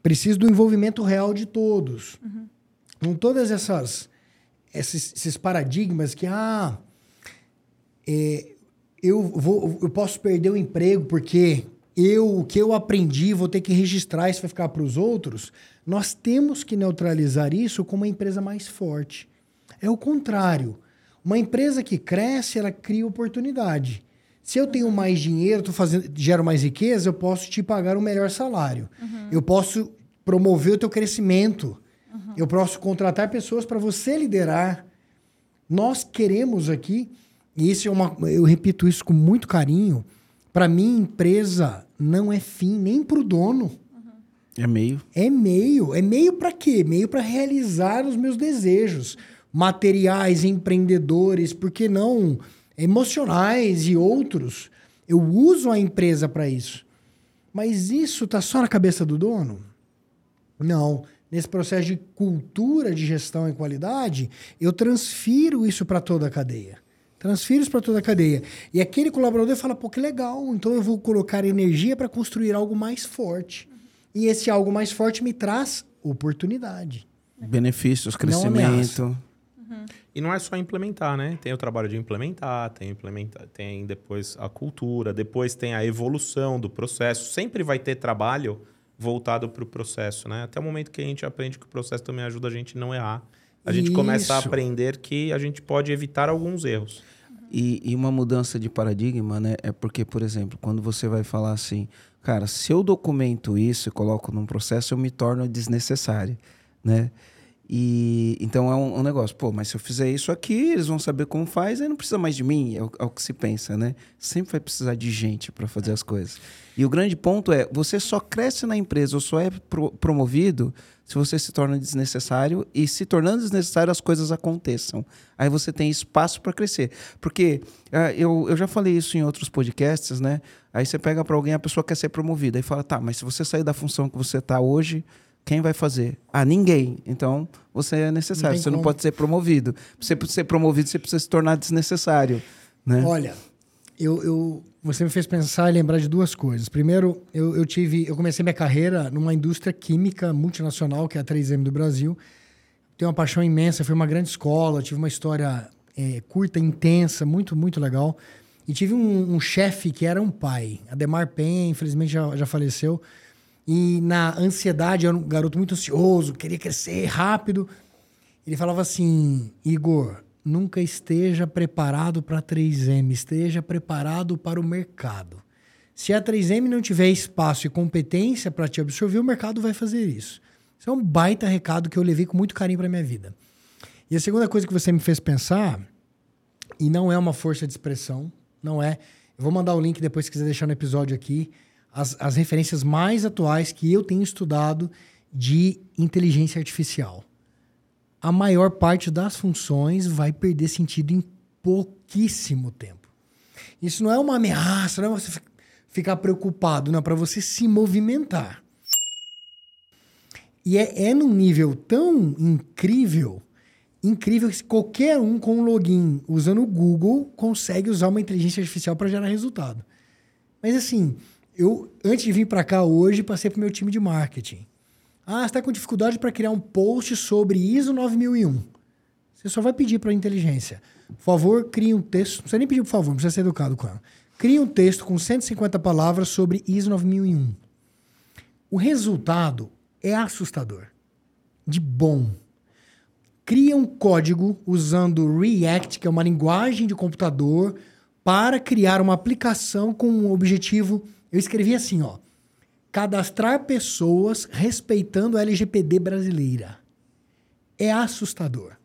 Preciso do envolvimento real de todos. Uhum. Com todas essas esses, esses, paradigmas que ah é, eu vou eu posso perder o emprego porque eu o que eu aprendi vou ter que registrar isso vai ficar para os outros. Nós temos que neutralizar isso com uma empresa mais forte. É o contrário. Uma empresa que cresce, ela cria oportunidade. Se eu tenho mais dinheiro, tô fazendo, gero mais riqueza, eu posso te pagar um melhor salário. Uhum. Eu posso promover o teu crescimento. Uhum. Eu posso contratar pessoas para você liderar. Nós queremos aqui, e isso é uma, eu repito isso com muito carinho, para mim empresa não é fim nem para o dono. É meio. É meio. É meio para quê? Meio para realizar os meus desejos materiais, empreendedores, por que não emocionais e outros. Eu uso a empresa para isso. Mas isso está só na cabeça do dono? Não. Nesse processo de cultura de gestão e qualidade, eu transfiro isso para toda a cadeia. Transfiro isso para toda a cadeia. E aquele colaborador fala: pô, que legal, então eu vou colocar energia para construir algo mais forte. E esse algo mais forte me traz oportunidade. Benefícios, crescimento. Uhum. E não é só implementar, né? Tem o trabalho de implementar, tem implementar, tem depois a cultura, depois tem a evolução do processo. Sempre vai ter trabalho voltado para o processo, né? Até o momento que a gente aprende que o processo também ajuda a gente a não errar. A gente Isso. começa a aprender que a gente pode evitar alguns erros. E, e uma mudança de paradigma, né? É porque, por exemplo, quando você vai falar assim, cara, se eu documento isso e coloco num processo, eu me torno desnecessário, né? E então é um, um, negócio, pô, mas se eu fizer isso aqui, eles vão saber como faz, aí não precisa mais de mim, é o, é o que se pensa, né? Sempre vai precisar de gente para fazer as coisas. E o grande ponto é, você só cresce na empresa ou só é pro, promovido se você se torna desnecessário e se tornando desnecessário as coisas aconteçam. Aí você tem espaço para crescer. Porque uh, eu, eu já falei isso em outros podcasts, né? Aí você pega para alguém, a pessoa quer ser promovida, e fala, tá, mas se você sair da função que você está hoje, quem vai fazer? Ah, ninguém. Então você é necessário, não você como. não pode ser promovido. Pra você ser promovido, você precisa se tornar desnecessário. Né? Olha, eu, eu, você me fez pensar e lembrar de duas coisas. Primeiro, eu, eu tive, eu comecei minha carreira numa indústria química multinacional, que é a 3M do Brasil. Tenho uma paixão imensa, foi uma grande escola, tive uma história é, curta, intensa, muito, muito legal. E tive um, um chefe que era um pai, Ademar Penha, infelizmente já, já faleceu. E na ansiedade, eu era um garoto muito ansioso, queria crescer rápido. Ele falava assim: Igor, nunca esteja preparado para a 3M, esteja preparado para o mercado. Se a 3M não tiver espaço e competência para te absorver, o mercado vai fazer isso. Isso é um baita recado que eu levei com muito carinho para minha vida. E a segunda coisa que você me fez pensar, e não é uma força de expressão, não é. Eu vou mandar o link depois se quiser deixar no episódio aqui. As, as referências mais atuais que eu tenho estudado de inteligência artificial a maior parte das funções vai perder sentido em pouquíssimo tempo. Isso não é uma ameaça, não é você ficar preocupado, não, é para você se movimentar. E é, é num nível tão incrível, incrível que qualquer um com um login usando o Google consegue usar uma inteligência artificial para gerar resultado. Mas assim, eu antes de vir para cá hoje, passei para o meu time de marketing. Ah, você está com dificuldade para criar um post sobre ISO 9001. Você só vai pedir para a inteligência. Por favor, crie um texto. Não precisa nem pedir por favor, não precisa ser educado com ela. Crie um texto com 150 palavras sobre ISO 9001. O resultado é assustador. De bom. Cria um código usando React, que é uma linguagem de computador, para criar uma aplicação com um objetivo. Eu escrevi assim, ó cadastrar pessoas respeitando a LGPD brasileira. É assustador.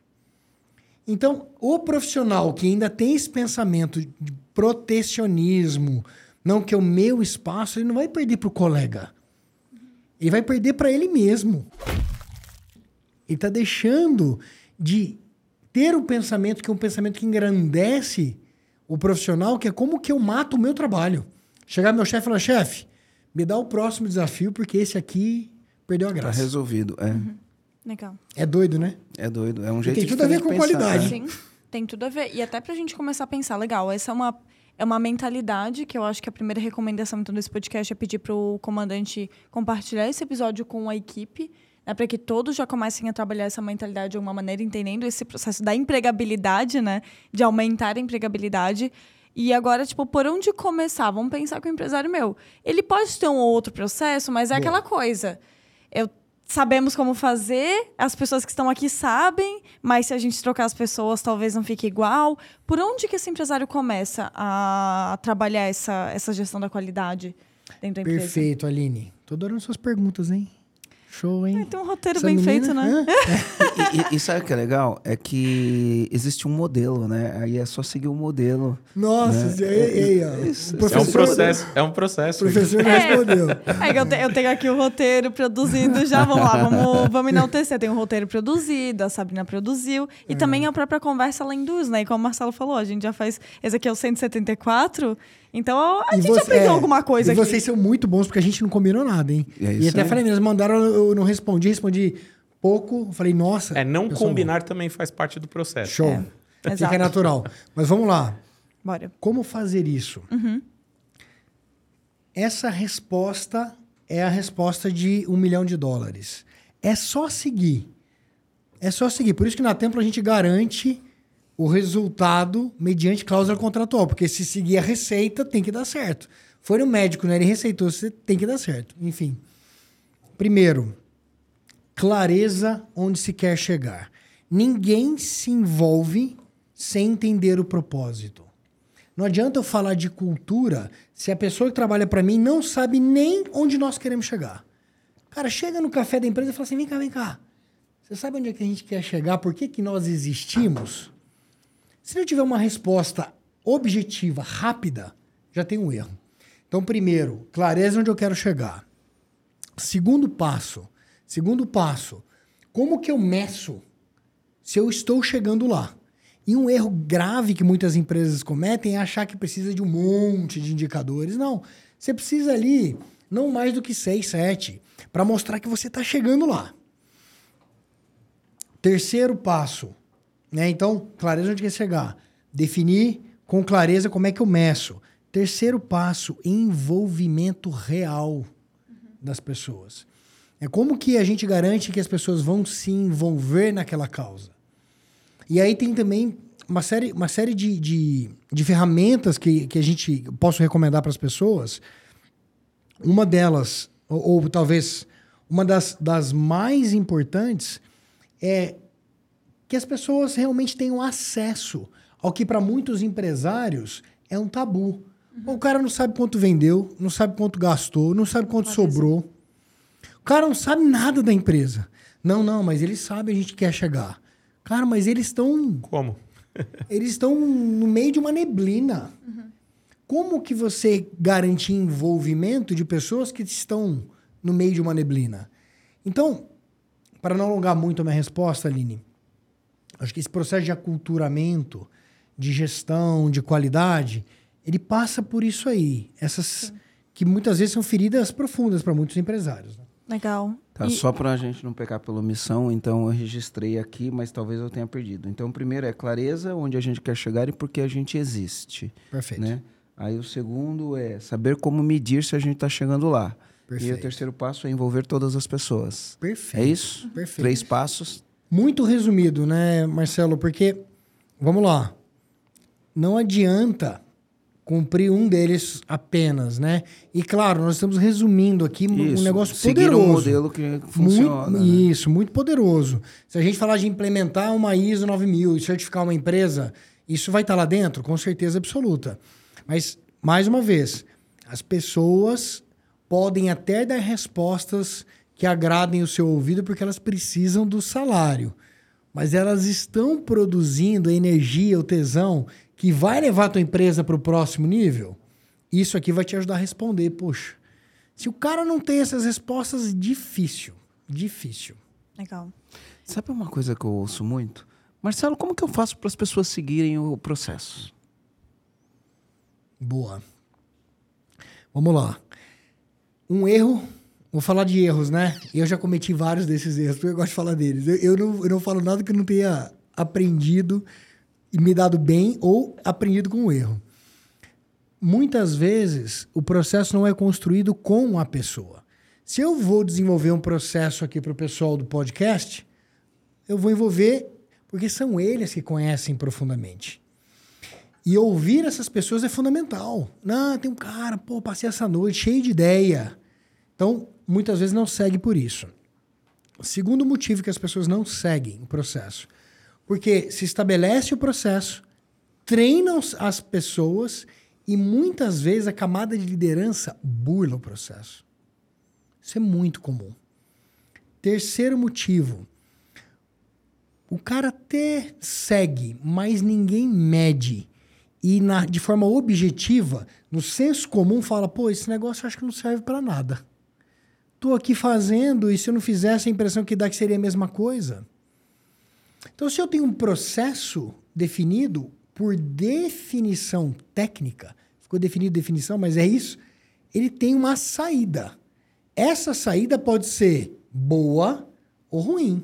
Então, o profissional que ainda tem esse pensamento de protecionismo, não que é o meu espaço, ele não vai perder para o colega. Ele vai perder para ele mesmo. Ele está deixando de ter um pensamento que é um pensamento que engrandece o profissional, que é como que eu mato o meu trabalho. Chegar meu chefe e falar, chefe, me dá o próximo desafio, porque esse aqui perdeu a tá graça. Tá resolvido, é. Uhum. Legal. É doido, né? É doido. É um jeito Tem tudo a ver com pensar, qualidade. Sim, tem tudo a ver. E até pra gente começar a pensar, legal, essa é uma, é uma mentalidade que eu acho que a primeira recomendação então, desse podcast é pedir pro comandante compartilhar esse episódio com a equipe, né, para que todos já comecem a trabalhar essa mentalidade de alguma maneira, entendendo esse processo da empregabilidade, né? De aumentar a empregabilidade. E agora, tipo, por onde começar? Vamos pensar com o empresário meu. Ele pode ter um outro processo, mas é Boa. aquela coisa. Eu sabemos como fazer, as pessoas que estão aqui sabem, mas se a gente trocar as pessoas, talvez não fique igual. Por onde que esse empresário começa a trabalhar essa, essa gestão da qualidade dentro da empresa? Perfeito, Aline. Tô adorando suas perguntas, hein? Show, hein? tem um roteiro Essa bem menina, feito, né? e, e, e, sabe o que é legal? É que existe um modelo, né? Aí é só seguir o modelo. Nossa, né? ei, ei, ó. é um processo. É um processo. O professor é, respondeu. É que eu, te, eu, tenho aqui o roteiro produzido já. Vamos lá, vamos, vamos enaltecer. Tem um roteiro produzido, a Sabrina produziu. E é. também a própria conversa ela induz, né? E como o Marcelo falou, a gente já faz. Esse aqui é o 174. Então a e gente você, aprendeu é, alguma coisa e aqui. vocês são muito bons porque a gente não combinou nada, hein? É e até aí. falei, eles mandaram, eu não respondi, respondi pouco. Falei, nossa. É, não combinar também faz parte do processo. Show. É, Fica natural. Mas vamos lá. Bora. Como fazer isso? Uhum. Essa resposta é a resposta de um milhão de dólares. É só seguir. É só seguir. Por isso que na Templo a gente garante o resultado mediante cláusula contratual, porque se seguir a receita, tem que dar certo. Foi no médico, né? Ele receitou, você tem que dar certo. Enfim. Primeiro, clareza onde se quer chegar. Ninguém se envolve sem entender o propósito. Não adianta eu falar de cultura se a pessoa que trabalha para mim não sabe nem onde nós queremos chegar. Cara, chega no café da empresa e fala assim: vem cá, vem cá. Você sabe onde é que a gente quer chegar? Por que, que nós existimos? Se não tiver uma resposta objetiva, rápida, já tem um erro. Então, primeiro, clareza onde eu quero chegar. Segundo passo, segundo passo, como que eu meço se eu estou chegando lá? E um erro grave que muitas empresas cometem é achar que precisa de um monte de indicadores. Não, você precisa ali não mais do que seis, sete, para mostrar que você está chegando lá. Terceiro passo, né? Então, clareza onde quer chegar. Definir com clareza como é que eu meço. Terceiro passo, envolvimento real. Das pessoas. É como que a gente garante que as pessoas vão se envolver naquela causa. E aí tem também uma série, uma série de, de, de ferramentas que, que a gente posso recomendar para as pessoas. Uma delas, ou, ou talvez uma das, das mais importantes, é que as pessoas realmente tenham acesso ao que para muitos empresários é um tabu. Uhum. O cara não sabe quanto vendeu, não sabe quanto gastou, não sabe quanto sobrou. O cara não sabe nada da empresa. Não, não, mas ele sabe a gente quer chegar. Cara, mas eles estão. Como? eles estão no meio de uma neblina. Uhum. Como que você garante envolvimento de pessoas que estão no meio de uma neblina? Então, para não alongar muito a minha resposta, Aline, acho que esse processo de aculturamento, de gestão, de qualidade, ele passa por isso aí. Essas Sim. que muitas vezes são feridas profundas para muitos empresários. Né? Legal. Tá, e... Só para a gente não pecar pela omissão, então eu registrei aqui, mas talvez eu tenha perdido. Então, o primeiro é clareza, onde a gente quer chegar e por que a gente existe. Perfeito. Né? Aí o segundo é saber como medir se a gente está chegando lá. Perfeito. E o terceiro passo é envolver todas as pessoas. Perfeito. É isso? Perfeito. Três passos. Muito resumido, né, Marcelo? Porque, vamos lá, não adianta cumprir um deles apenas, né? E claro, nós estamos resumindo aqui isso, um negócio seguir poderoso. um modelo que funciona. Muito, né? Isso, muito poderoso. Se a gente falar de implementar uma ISO 9000 e certificar uma empresa, isso vai estar lá dentro? Com certeza absoluta. Mas, mais uma vez, as pessoas podem até dar respostas que agradem o seu ouvido porque elas precisam do salário. Mas elas estão produzindo a energia, o tesão que vai levar a tua empresa para o próximo nível? Isso aqui vai te ajudar a responder. Poxa, se o cara não tem essas respostas, difícil. Difícil. Legal. Sabe uma coisa que eu ouço muito? Marcelo, como que eu faço para as pessoas seguirem o processo? Boa. Vamos lá um erro. Vou falar de erros, né? Eu já cometi vários desses erros, porque eu gosto de falar deles. Eu, eu, não, eu não falo nada que eu não tenha aprendido e me dado bem ou aprendido com o erro. Muitas vezes o processo não é construído com a pessoa. Se eu vou desenvolver um processo aqui para o pessoal do podcast, eu vou envolver porque são eles que conhecem profundamente. E ouvir essas pessoas é fundamental. Não, tem um cara, pô, passei essa noite cheio de ideia. Então, muitas vezes não segue por isso. Segundo motivo que as pessoas não seguem o processo. Porque se estabelece o processo, treinam as pessoas e muitas vezes a camada de liderança burla o processo. Isso é muito comum. Terceiro motivo. O cara até segue, mas ninguém mede e na, de forma objetiva, no senso comum, fala: pô, esse negócio eu acho que não serve para nada. Tô aqui fazendo e se eu não fizesse, a impressão que dá que seria a mesma coisa. Então, se eu tenho um processo definido por definição técnica, ficou definido definição, mas é isso, ele tem uma saída. Essa saída pode ser boa ou ruim.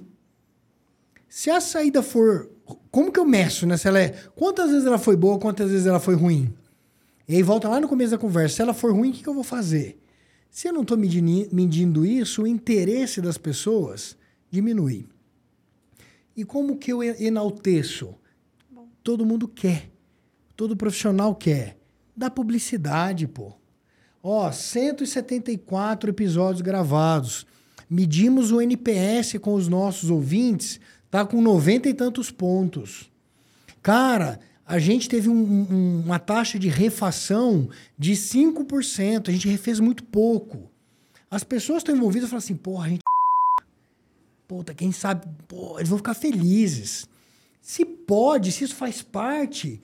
Se a saída for como que eu meço, né? Se ela é. Quantas vezes ela foi boa, quantas vezes ela foi ruim? E aí volta lá no começo da conversa. Se ela for ruim, o que, que eu vou fazer? Se eu não estou medindo, medindo isso, o interesse das pessoas diminui. E como que eu enalteço? Bom. Todo mundo quer. Todo profissional quer. Dá publicidade, pô. Ó, 174 episódios gravados. Medimos o NPS com os nossos ouvintes Tá com noventa e tantos pontos. Cara, a gente teve um- um- uma taxa de refação de 5%. A gente refez muito pouco. As pessoas estão envolvidas e falam assim, porra, a gente... Puta, quem sabe... Pô, eles vão ficar felizes. Se pode, se isso faz parte,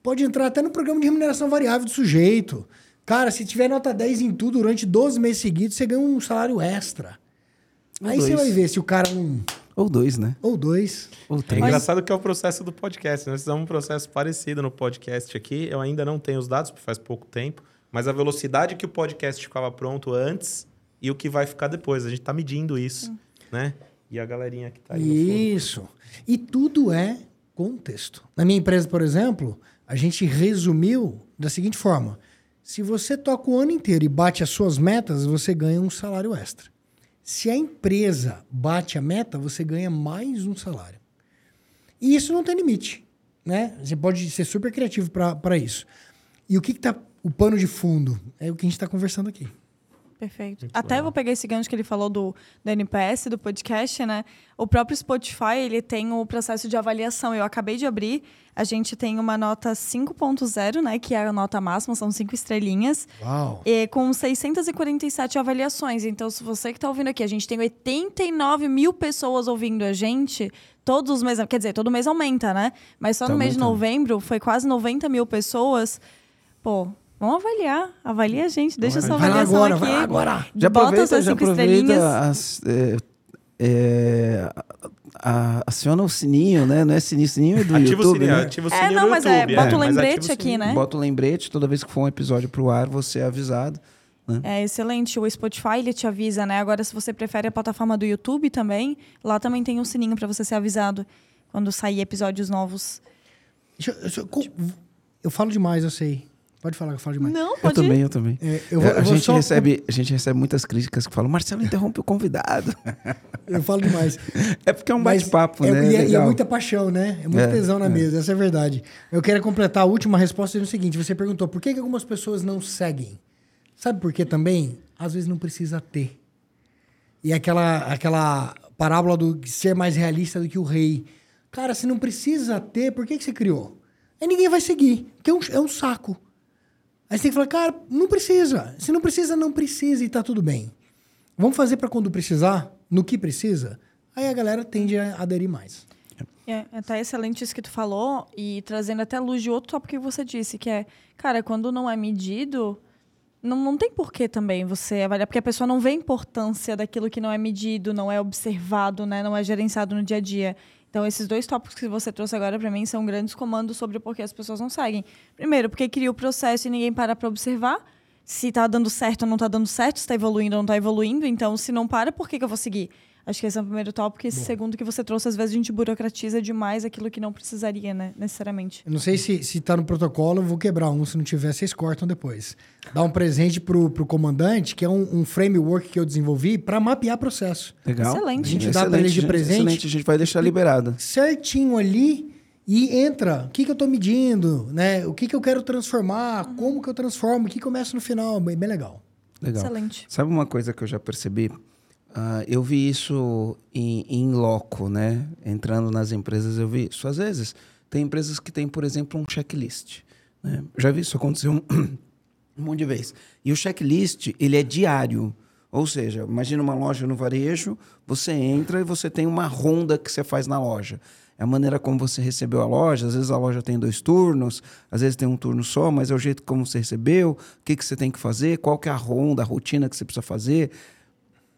pode entrar até no programa de remuneração variável do sujeito. Cara, se tiver nota 10 em tudo durante 12 meses seguidos, você ganha um salário extra. Ou Aí você dois. vai ver se o cara não... Ou dois, né? Ou dois. Ou É três. engraçado que é o processo do podcast. Nós fizemos um processo parecido no podcast aqui. Eu ainda não tenho os dados, porque faz pouco tempo. Mas a velocidade que o podcast ficava pronto antes e o que vai ficar depois. A gente tá medindo isso, né? E a galerinha que tá aí. Isso. E tudo é contexto. Na minha empresa, por exemplo, a gente resumiu da seguinte forma: se você toca o ano inteiro e bate as suas metas, você ganha um salário extra. Se a empresa bate a meta, você ganha mais um salário. E isso não tem limite, né? Você pode ser super criativo para isso. E o que, que tá o pano de fundo? É o que a gente está conversando aqui. Perfeito. Até eu vou pegar esse gancho que ele falou do, do NPS, do podcast, né? O próprio Spotify, ele tem o processo de avaliação. Eu acabei de abrir, a gente tem uma nota 5.0, né? Que é a nota máxima, são cinco estrelinhas. Uau! E com 647 avaliações. Então, se você que está ouvindo aqui, a gente tem 89 mil pessoas ouvindo a gente todos os meses. Quer dizer, todo mês aumenta, né? Mas só Tá no mês de novembro foi quase 90 mil pessoas. Pô, vamos avaliar. Avalia a gente. Deixa sua Vai lá avaliação agora, aqui. vai lá agora! Já Bota aproveita, suas já cinco aproveita, estrelinhas. as, é, é, a- aciona o sininho, né? Não é sininho, sininho é do Ativa o YouTube, sininho, né? ativa o É, sininho não, do mas é, YouTube. bota o mas lembrete o aqui, sininho. né? Bota o lembrete, toda vez que for um episódio pro ar, você é avisado. É excelente. O Spotify ele te avisa, né? Agora, se você prefere a plataforma do YouTube também, lá também tem um sininho para você ser avisado quando sair episódios novos. Deixa eu- deixa eu, co- eu falo demais, eu sei. Pode falar que eu falo demais. Não, Eu pode também, eu também. É, eu vou- É, a, eu vou gente só- recebe, a gente recebe muitas críticas que falam, Marcelo interrompe o convidado. Eu falo demais. É porque é um bate-papo, é, né? E é, e é muita paixão, né? É muito É, tesão na é. mesa, essa é a verdade. Eu quero completar a última resposta no seguinte: você perguntou por que, que algumas pessoas não seguem. Sabe por que também? Às vezes não precisa ter. E aquela, aquela parábola do ser mais realista do que o rei. Cara, se não precisa ter, por que, que você criou? Aí ninguém vai seguir, porque é um, é um saco. Aí você tem que falar, cara, não precisa. Se não precisa, não precisa e tá tudo bem. Vamos fazer para quando precisar, no que precisa. Aí a galera tende a aderir mais. É, é tá excelente isso que tu falou e trazendo até luz de outro tópico que você disse, que é, cara, quando não é medido, não, não tem porquê também você avaliar, porque a pessoa não vê a importância daquilo que não é medido, não é observado, né, não é gerenciado no dia a dia. Então, esses dois tópicos que você trouxe agora para mim são grandes comandos sobre por que as pessoas não seguem. Primeiro, porque cria o processo e ninguém para para observar se tá dando certo ou não tá dando certo, se tá evoluindo ou não tá evoluindo. Então, se não para, por que, que eu vou seguir? Acho que esse é o primeiro tópico. E esse segundo que você trouxe, às vezes a gente burocratiza demais aquilo que não precisaria, né? Necessariamente. Eu não sei se, se tá no protocolo, eu vou quebrar um. Se não tiver, vocês cortam depois. Dá um presente pro, pro comandante, que é um, um framework que eu desenvolvi para mapear processo. Legal. Excelente. A gente dá pra eles de presente. Excelente, a gente vai deixar liberado. Certinho ali e entra. O que, que eu tô medindo, né? O que, que eu quero transformar, como que eu transformo, o que começa no final. Bem, bem legal. Legal. Excelente. Sabe uma coisa que eu já percebi? Ah, eu vi isso em, loco, né? Entrando nas empresas, eu vi isso. Às vezes, tem empresas que têm, por exemplo, um checklist. Né? Já vi isso acontecer um, um monte de vezes. E o checklist, ele é diário. Ou seja, imagina uma loja no varejo, você entra e você tem uma ronda que você faz na loja. É a maneira como você recebeu a loja. Às vezes a loja tem dois turnos, às vezes tem um turno só, mas é o jeito como você recebeu, o que, que você tem que fazer, qual que é a ronda, a rotina que você precisa fazer.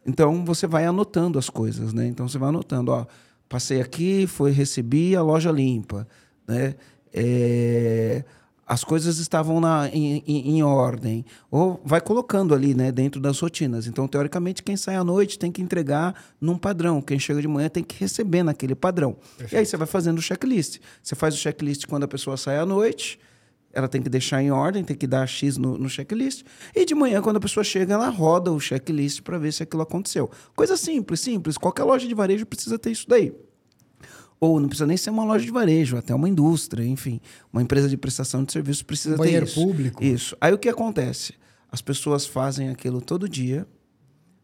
Então você vai anotando as coisas, né? Então você vai anotando, ó, passei aqui, foi recebi a loja limpa, né? É, as coisas estavam na, em, em, em ordem. Ou vai colocando ali, né, dentro das rotinas. Então, teoricamente, quem sai à noite tem que entregar num padrão. Quem chega de manhã tem que receber naquele padrão. E aí você vai fazendo o checklist. Você faz o checklist quando a pessoa sai à noite, ela tem que deixar em ordem, tem que dar X no, no checklist. E de manhã, quando a pessoa chega, ela roda o checklist para ver se aquilo aconteceu. Coisa simples, simples. Qualquer loja de varejo precisa ter isso daí. Ou não precisa nem ser uma loja de varejo, até uma indústria, enfim. Uma empresa de prestação de serviços precisa Um ter isso. público. Isso. Aí o que acontece? As pessoas fazem aquilo todo dia,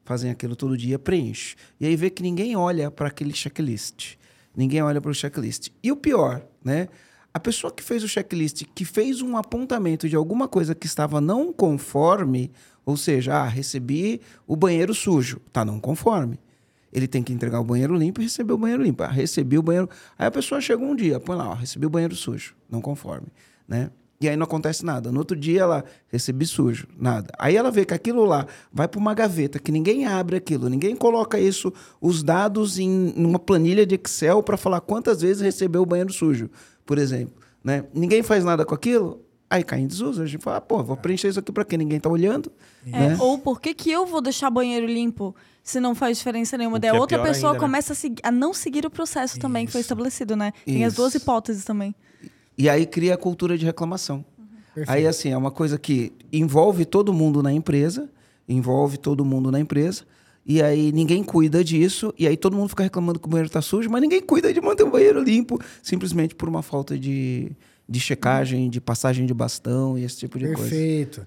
fazem aquilo todo dia, preenche. E aí vê que ninguém olha para aquele checklist. Ninguém olha para o checklist. E o pior, né? A pessoa que fez o checklist, que fez um apontamento de alguma coisa que estava não conforme, ou seja, ah, recebi o banheiro sujo, tá não conforme. Ele tem que entregar o banheiro limpo e receber o banheiro limpo. Ah, recebi o banheiro. Aí a pessoa chega um dia, põe lá, ó, recebi o banheiro sujo, não conforme, né? E aí não acontece nada. No outro dia ela recebi sujo, nada. Aí ela vê que aquilo lá vai para uma gaveta, que ninguém abre aquilo, ninguém coloca isso, os dados em uma planilha de Excel para falar quantas vezes recebeu o banheiro sujo, por exemplo. Né? Ninguém faz nada com aquilo, aí cai em desuso. A gente fala, ah, pô, vou preencher isso aqui para quê? Ninguém está olhando. É, né? Ou por que, que eu vou deixar banheiro limpo se não faz diferença nenhuma? Daí que a é outra pior pessoa ainda, né? começa a, segui- a não seguir o processo também que foi Isso. estabelecido, né? Tem as duas Isso. hipóteses também. E aí cria a cultura de reclamação. Perfeito. Aí, assim, é uma coisa que envolve todo mundo na empresa, envolve todo mundo na empresa, e aí ninguém cuida disso, e aí todo mundo fica reclamando que o banheiro está sujo, mas ninguém cuida de manter o banheiro limpo, simplesmente por uma falta de, de checagem, de passagem de bastão e esse tipo de coisa. Perfeito.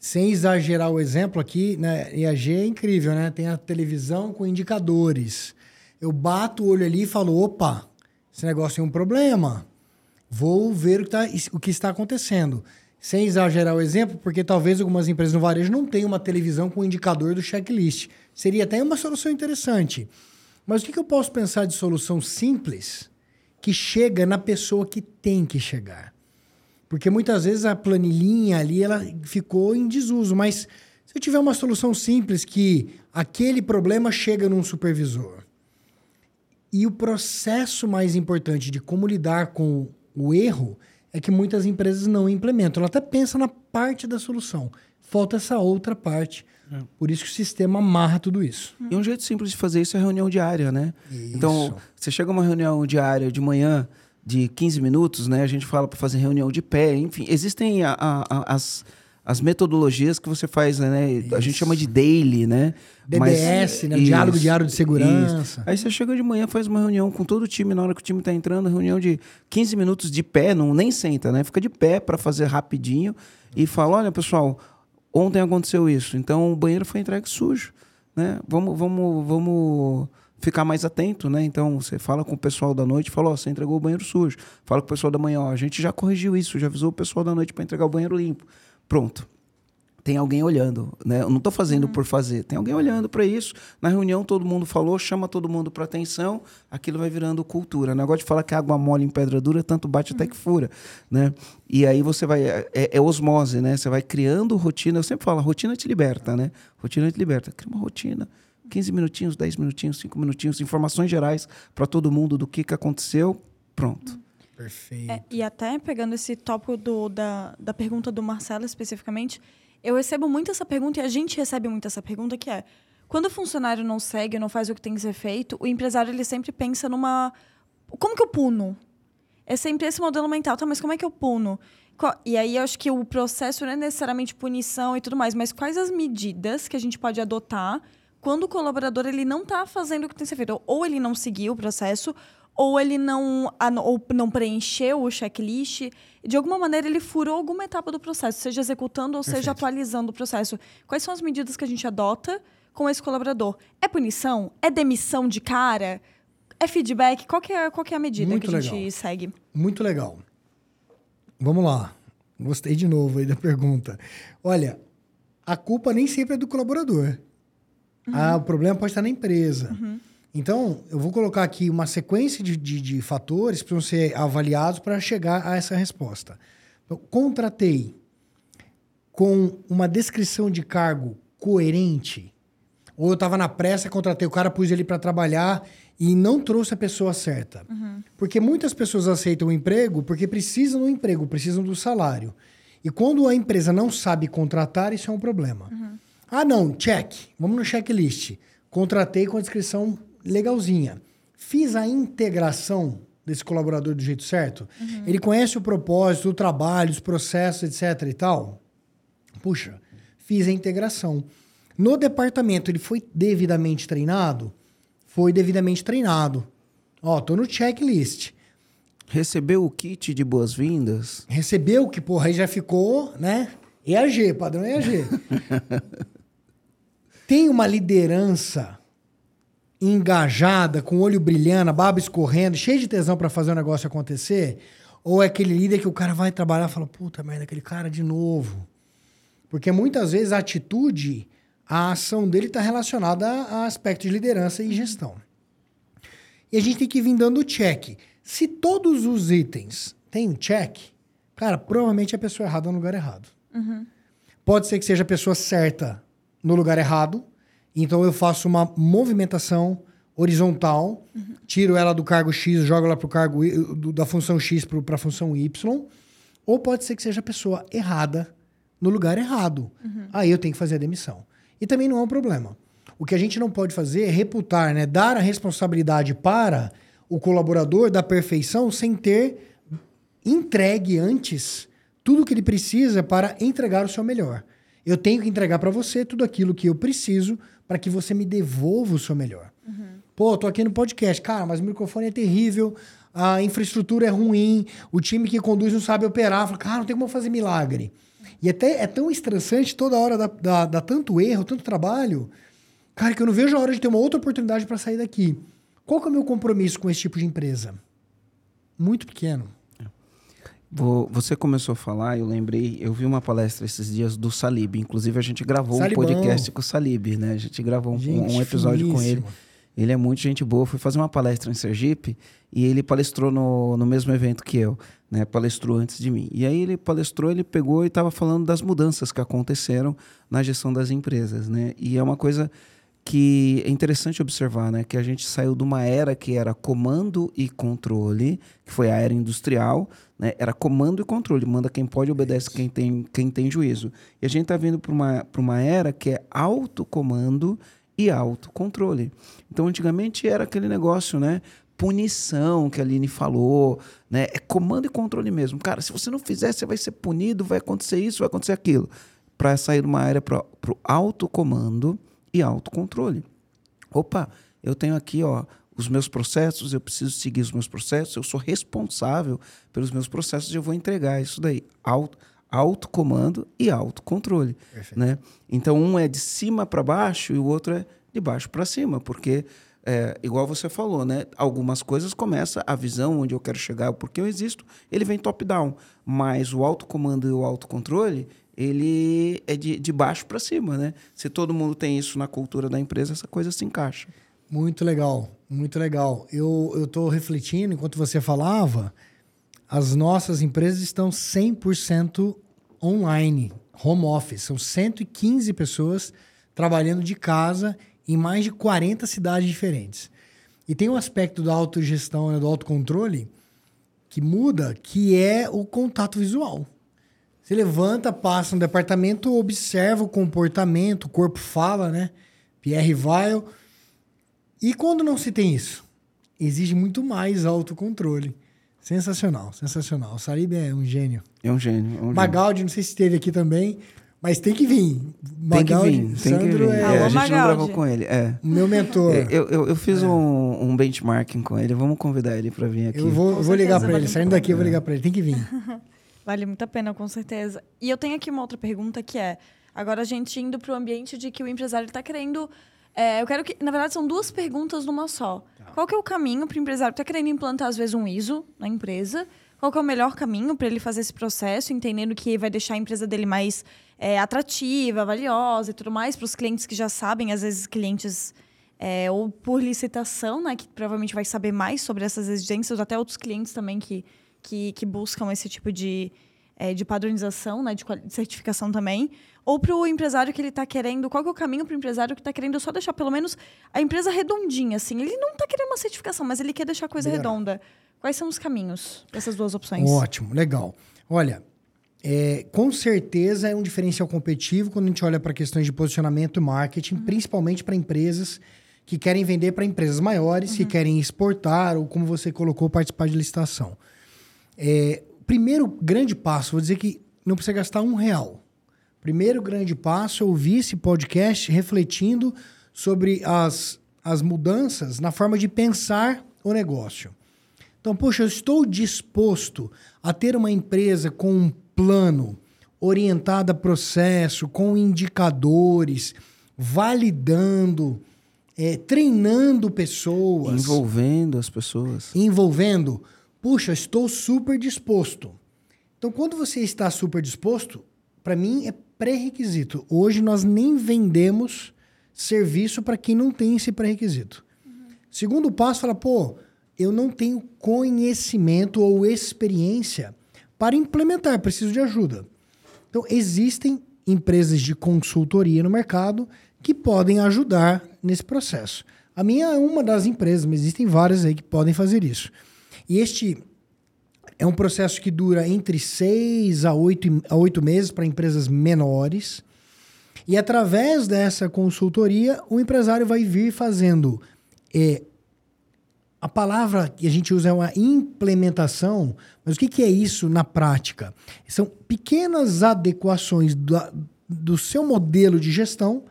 Sem exagerar o exemplo aqui, né? IAG é incrível, né? Tem a televisão com indicadores. Eu bato o olho ali e falo: opa, esse negócio tem um problema. Vou ver o que, tá, o que está acontecendo. Sem exagerar o exemplo, porque talvez algumas empresas no varejo não tenham uma televisão com indicador do checklist. Seria até uma solução interessante. Mas o que, eu posso pensar de solução simples que chega na pessoa que tem que chegar? Porque muitas vezes a planilhinha ali ela ficou em desuso, mas se eu tiver uma solução simples que aquele problema chega num supervisor e o processo mais importante de como lidar com o erro é que muitas empresas não implementam. Ela até pensa na parte da solução. Falta essa outra parte. Por isso que o sistema amarra tudo isso. E um jeito simples de fazer isso é reunião diária, né? Então, você chega a uma reunião diária de manhã de 15 minutos, né? A gente fala para fazer reunião de pé, enfim. Existem a- a- a- as, as metodologias que você faz, né? A gente chama de daily, né? DDS, né? Diálogo diário de segurança. Aí você chega de manhã, faz uma reunião com todo o time, na hora que o time tá entrando, reunião de 15 minutos de pé, não nem senta, né? Fica de pé para fazer rapidinho e fala: olha, pessoal, ontem aconteceu isso, então o banheiro foi entregue sujo, né? Vamos, vamos, vamos ficar mais atento, né? Então você fala com o pessoal da noite, fala: ó, você entregou o banheiro sujo. Fala com o pessoal da manhã: ó, a gente já corrigiu isso, já avisou o pessoal da noite para entregar o banheiro limpo. Pronto tem alguém olhando, né? Eu não estou fazendo por fazer, tem alguém olhando para isso. Na reunião todo mundo falou, chama todo mundo para atenção, aquilo vai virando cultura. O negócio de falar que água mole em pedra dura, tanto bate até que fura, né? E aí você vai é, é osmose, né? Você vai criando rotina. Eu sempre falo, a rotina te liberta, né? Rotina te liberta. Cria uma rotina. 15 minutinhos, 10 minutinhos, 5 minutinhos, informações gerais para todo mundo do que, que aconteceu. Pronto. Perfeito. É, e até pegando esse tópico do, da, da pergunta do Marcelo especificamente, eu recebo muito essa pergunta e a gente recebe muito essa pergunta que é quando o funcionário não segue, não faz o que tem que ser feito, o empresário ele sempre pensa numa como que eu puno? É sempre esse modelo mental, tá? Mas como é que eu puno? E aí eu acho que o processo não é necessariamente punição e tudo mais, mas quais as medidas que a gente pode adotar quando o colaborador ele não está fazendo o que tem que ser feito? Ou ele não seguiu o processo, ou ele não, ou não preencheu o checklist. De alguma maneira, ele furou alguma etapa do processo, seja executando ou seja Perfeito. atualizando o processo. Quais são as medidas que a gente adota com esse colaborador? É punição? É demissão de cara? É feedback? Qual que é, qual que é a medida Muito que a gente legal. segue? Muito legal. Vamos lá. Gostei de novo aí da pergunta. Olha, a culpa nem sempre é do colaborador. Ah, o problema pode estar na empresa. Então, eu vou colocar aqui uma sequência de, de, de fatores que precisam ser avaliados para chegar a essa resposta. Então, contratei com uma descrição de cargo coerente, ou eu estava na pressa, contratei o cara, pus ele para trabalhar e não trouxe a pessoa certa. Porque muitas pessoas aceitam o emprego porque precisam do emprego, precisam do salário. E quando a empresa não sabe contratar, isso é um problema. Ah, não, check. Vamos no checklist. Contratei com a descrição legalzinha. Fiz a integração desse colaborador do jeito certo. Ele conhece o propósito, o trabalho, os processos, etc. e tal. Puxa, fiz a integração. No departamento, ele foi devidamente treinado? Foi devidamente treinado. Ó, tô no checklist. Recebeu o kit de boas-vindas? Recebeu que, porra, aí já ficou, né? EAG, padrão EAG. Tem uma liderança engajada, com o olho brilhando, a baba escorrendo, cheio de tesão para fazer o negócio acontecer? Ou é aquele líder que o cara vai trabalhar e fala, puta merda, aquele cara de novo. Porque muitas vezes a atitude, a ação dele está relacionada a, a aspectos de liderança e gestão. E a gente tem que vir dando check. Se todos os itens têm um check, cara, provavelmente é a pessoa errada no lugar errado. Pode ser que seja a pessoa certa no lugar errado. Então eu faço uma movimentação horizontal, tiro ela do cargo X, jogo ela para o cargo Y, do- da função X para a função Y. Ou pode ser que seja a pessoa errada no lugar errado. Aí eu tenho que fazer a demissão. E também não é um problema. O que a gente não pode fazer é reputar, né? dar a responsabilidade para o colaborador da perfeição sem ter entregue antes tudo que ele precisa para entregar o seu melhor. Eu tenho que entregar para você tudo aquilo que eu preciso para que você me devolva o seu melhor. Pô, tô aqui no podcast, cara, mas o microfone é terrível, a infraestrutura é ruim, o time que conduz não sabe operar. Fala, cara, não tem como fazer milagre. E até é tão estressante toda hora dar, dar tanto erro, tanto trabalho, cara, que eu não vejo a hora de ter uma outra oportunidade para sair daqui. Qual que é o meu compromisso com esse tipo de empresa? Muito pequeno. Vo- Você começou a falar, eu lembrei, eu vi uma palestra esses dias do Salib. Inclusive, a gente gravou Salibão. um podcast com o Salib, né? A gente gravou um, Gente um episódio com ele. Ele é muito gente boa. Fui fazer uma palestra em Sergipe e ele palestrou no, no mesmo evento que eu, né? Palestrou antes de mim. E aí ele palestrou, ele pegou e estava falando das mudanças que aconteceram na gestão das empresas, né? E é uma coisa que é interessante observar, né? Que a gente saiu de uma era que era comando e controle, que foi a era industrial, né? Era comando e controle, manda quem pode, obedece quem tem, quem tem juízo. E a gente está vindo para uma, uma era que é autocomando e autocontrole. Então, antigamente era aquele negócio, né? Punição que a Aline falou, né? É comando e controle mesmo. Cara, se você não fizer, você vai ser punido, vai acontecer isso, vai acontecer aquilo. Para sair de uma área para o autocomando e autocontrole. Opa, eu tenho aqui, ó, os meus processos, eu preciso seguir os meus processos, eu sou responsável pelos meus processos e eu vou entregar isso daí. Auto, autocomando e autocontrole. Né? Então, um é de cima para baixo e o outro é de baixo para cima, porque, é, igual você falou, né? algumas coisas começa a visão onde eu quero chegar, porque eu existo, ele vem top-down. Mas o autocomando e o autocontrole, ele é de, de baixo para cima. Né? Se todo mundo tem isso na cultura da empresa, essa coisa se encaixa. Muito legal, muito legal. Eu estou refletindo enquanto você falava, as nossas empresas estão 100% online, home office. São 115 pessoas trabalhando de casa em mais de 40 cidades diferentes. E tem um aspecto da autogestão, né, do autocontrole, que muda, que é o contato visual. Você levanta, passa no departamento, observa o comportamento, o corpo fala, né? Pierre Weil. E quando não se tem isso? Exige muito mais autocontrole. Sensacional, sensacional. O Sarib é um gênio. É um gênio. É um. Magaldi, não sei se esteve aqui também, mas tem que vir. Tem que Magaldi, vir, tem que Sandro vir. é, É, a gente não Magaldi. gravou com ele. É. o meu mentor. É, Eu, eu, eu fiz um, um benchmarking com ele. Vamos convidar ele para vir aqui. eu vou, Com vou ligar para ele. Saindo daqui, eu vou ligar para ele. Tem que vir. Vale muito a pena, com certeza. E eu tenho aqui uma outra pergunta que é: agora a gente indo para o ambiente de que o empresário está querendo. é, eu quero que. Na verdade, são duas perguntas numa só. Qual que é o caminho para o empresário que está querendo implantar, às vezes, um ISO na empresa? Qual que é o melhor caminho para ele fazer esse processo, entendendo que vai deixar a empresa dele mais é, atrativa, valiosa e tudo mais, para os clientes que já sabem, às vezes clientes é, ou por licitação, né, que provavelmente vai saber mais sobre essas exigências, ou até outros clientes também que, que, que buscam esse tipo de, é, de padronização, né, de, certificação também, ou para o empresário que ele está querendo, qual que é o caminho para o empresário que está querendo só deixar pelo menos a empresa redondinha, assim, ele não está querendo uma certificação, mas ele quer deixar a coisa Melhorar. redonda. Quais são os caminhos dessas duas opções? Ótimo, legal. Olha, é, com certeza é um diferencial competitivo quando a gente olha para questões de posicionamento e marketing, principalmente para empresas que querem vender para empresas maiores, que querem exportar ou, como você colocou, participar de licitação. É, primeiro grande passo, vou dizer que não precisa gastar um real. Primeiro grande passo é ouvir esse podcast refletindo sobre as, as mudanças na forma de pensar o negócio. Então, poxa, eu estou disposto a ter uma empresa com um plano orientado a processo, com indicadores, validando, eh, treinando pessoas Envolvendo as pessoas. envolvendo puxa, estou super disposto. Então, quando você está super disposto, para mim é pré-requisito. Hoje nós nem vendemos serviço para quem não tem esse pré-requisito. Uhum. Segundo passo, fala, pô, eu não tenho conhecimento ou experiência para implementar, preciso de ajuda. Então, existem empresas de consultoria no mercado que podem ajudar nesse processo. A minha é uma das empresas, mas existem várias aí que podem fazer isso. E este é um processo que dura entre seis a oito, a oito meses para empresas menores. E através dessa consultoria, o empresário vai vir fazendo. É, a palavra que a gente usa é uma implementação, mas o que, que é isso na prática? São pequenas adequações do, do seu modelo de gestão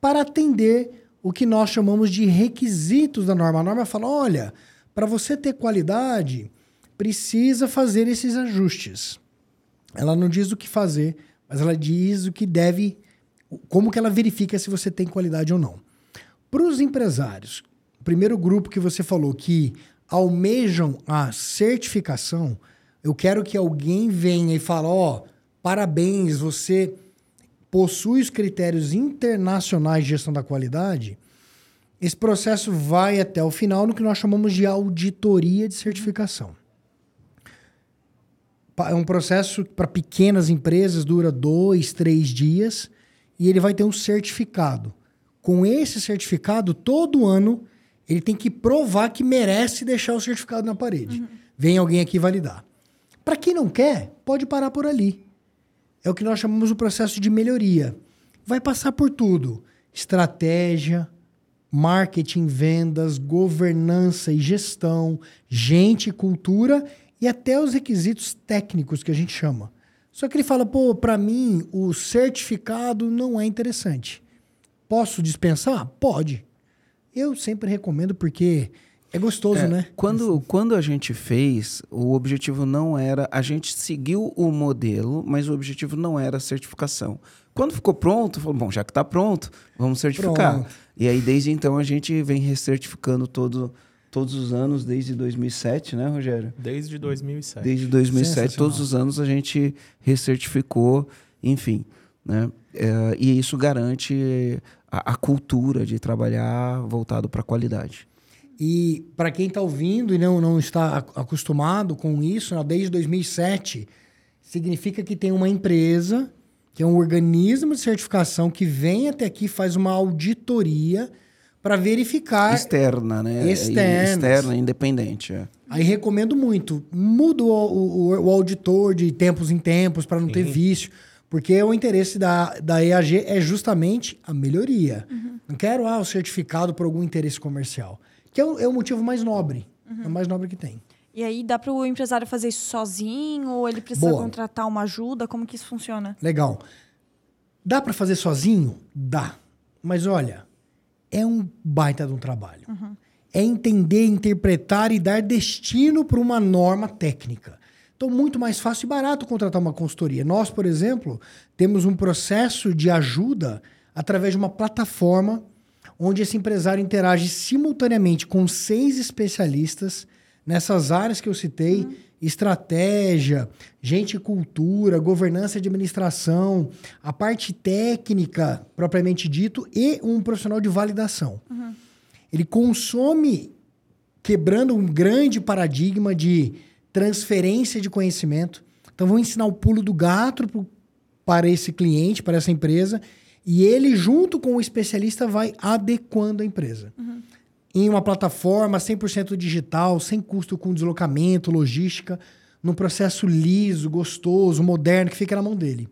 para atender o que nós chamamos de requisitos da norma. A norma fala: olha, para você ter qualidade, precisa fazer esses ajustes. Ela não diz o que fazer, mas ela diz o que deve, como que ela verifica se você tem qualidade ou não. Para os empresários, o primeiro grupo que você falou que almejam a certificação, eu quero que alguém venha e fale, ó, oh, parabéns, você possui os critérios internacionais de gestão da qualidade. Esse processo vai até o final no que nós chamamos de auditoria de certificação. É um processo para pequenas empresas, dura dois, três dias, e ele vai ter um certificado. Com esse certificado, todo ano, ele tem que provar que merece deixar o certificado na parede. Uhum. Vem alguém aqui validar. Para quem não quer, pode parar por ali. É o que nós chamamos o processo de melhoria. Vai passar por tudo: estratégia, marketing, vendas, governança e gestão, gente e cultura e até os requisitos técnicos que a gente chama. Só que ele fala, pô, para mim o certificado não é interessante. Posso dispensar? Pode. Eu sempre recomendo porque é gostoso, é, né? Quando, quando a gente fez, o objetivo não era. A gente seguiu o modelo, mas o objetivo não era a certificação. Quando ficou pronto, falou: bom, já que está pronto, vamos certificar. Pronto. E aí, desde então, a gente vem recertificando todo, todos os anos, desde 2007, né, Rogério? Desde 2007. Desde 2007, todos os anos a gente recertificou, enfim. Né? É, e isso garante a, a, cultura de trabalhar voltado para a qualidade. E para quem está ouvindo e não, não está acostumado com isso, né, desde 2007, significa que tem uma empresa, que é um organismo de certificação, que vem até aqui faz uma auditoria para verificar. Externa, né? Externa. Externa, independente. É. Aí recomendo muito. Muda o, o, o auditor de tempos em tempos para não Sim. ter vício. Porque o interesse da, da EAG é justamente a melhoria. Uhum. Não quero ah, o certificado por algum interesse comercial. Que é o, é o motivo mais nobre. Uhum. É o mais nobre que tem. E aí dá para o empresário fazer isso sozinho ou ele precisa Boa. contratar uma ajuda? Como que isso funciona? Legal. Dá para fazer sozinho? Dá. Mas olha, é um baita de um trabalho. Uhum. É entender, interpretar e dar destino para uma norma técnica. Então, muito mais fácil e barato contratar uma consultoria. Nós, por exemplo, temos um processo de ajuda através de uma plataforma onde esse empresário interage simultaneamente com seis especialistas nessas áreas que eu citei. Uhum estratégia, gente e cultura, governança de administração, a parte técnica, propriamente dito, e um profissional de validação. Uhum. Ele consome, quebrando um grande paradigma de transferência de conhecimento. Então, vou ensinar o pulo do gato pro, para esse cliente, para essa empresa, e ele, junto com o especialista, vai adequando a empresa. Uhum em uma plataforma 100% digital, sem custo com deslocamento, logística, num processo liso, gostoso, moderno, que fica na mão dele.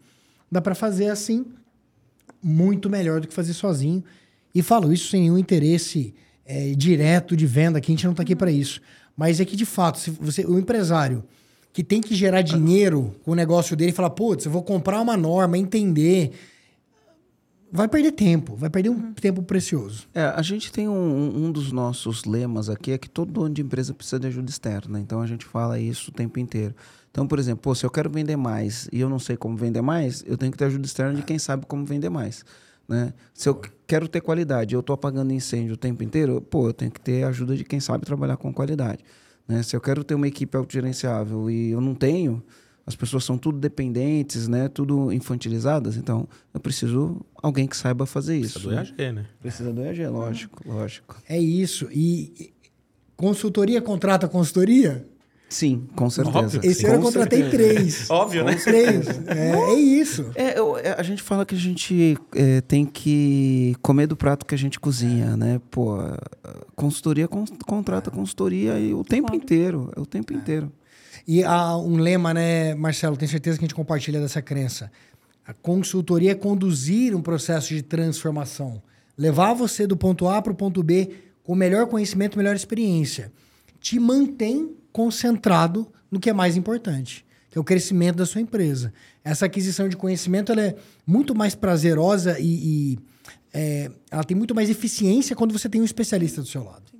Dá para fazer assim muito melhor do que fazer sozinho. E falo isso sem nenhum interesse é, direto de venda, que a gente não está aqui para isso. Mas é que, de fato, se você, o empresário que tem que gerar dinheiro com o negócio dele e falar, putz, eu vou comprar uma norma, entender vai perder tempo, vai perder um uhum. tempo precioso. É, a gente tem um, um dos nossos lemas aqui é que todo dono de empresa precisa de ajuda externa. Então a gente fala isso o tempo inteiro. Então, por exemplo, pô, se eu quero vender mais e eu não sei como vender mais, eu tenho que ter ajuda externa de quem sabe como vender mais. Né? Se eu quero ter qualidade, eu estou apagando incêndio o tempo inteiro, pô, eu tenho que ter ajuda de quem sabe trabalhar com qualidade. Né? Se eu quero ter uma equipe autogerenciável e eu não tenho, as pessoas são tudo dependentes, né? Tudo infantilizadas. Então, eu preciso alguém que saiba fazer isso. Precisa do EAG, né? Precisa do EAG, lógico, lógico. É isso. E consultoria contrata consultoria? Sim, com certeza. Óbvio. Esse ano eu contratei certeza. três. Óbvio, né? Três. É, é isso. É, eu- é, a gente fala que a gente é, tem que comer do prato que a gente cozinha, né? Pô, consultoria con- contrata consultoria e o tempo Claro. inteiro, é o tempo inteiro. E há um lema, né, Marcelo? Tenho certeza que a gente compartilha dessa crença. A consultoria é conduzir um processo de transformação. Levar você do ponto A para o ponto B com melhor conhecimento, melhor experiência. Te mantém concentrado no que é mais importante, que é o crescimento da sua empresa. Essa aquisição de conhecimento ela é muito mais prazerosa e, e, é, ela tem muito mais eficiência quando você tem um especialista do seu lado.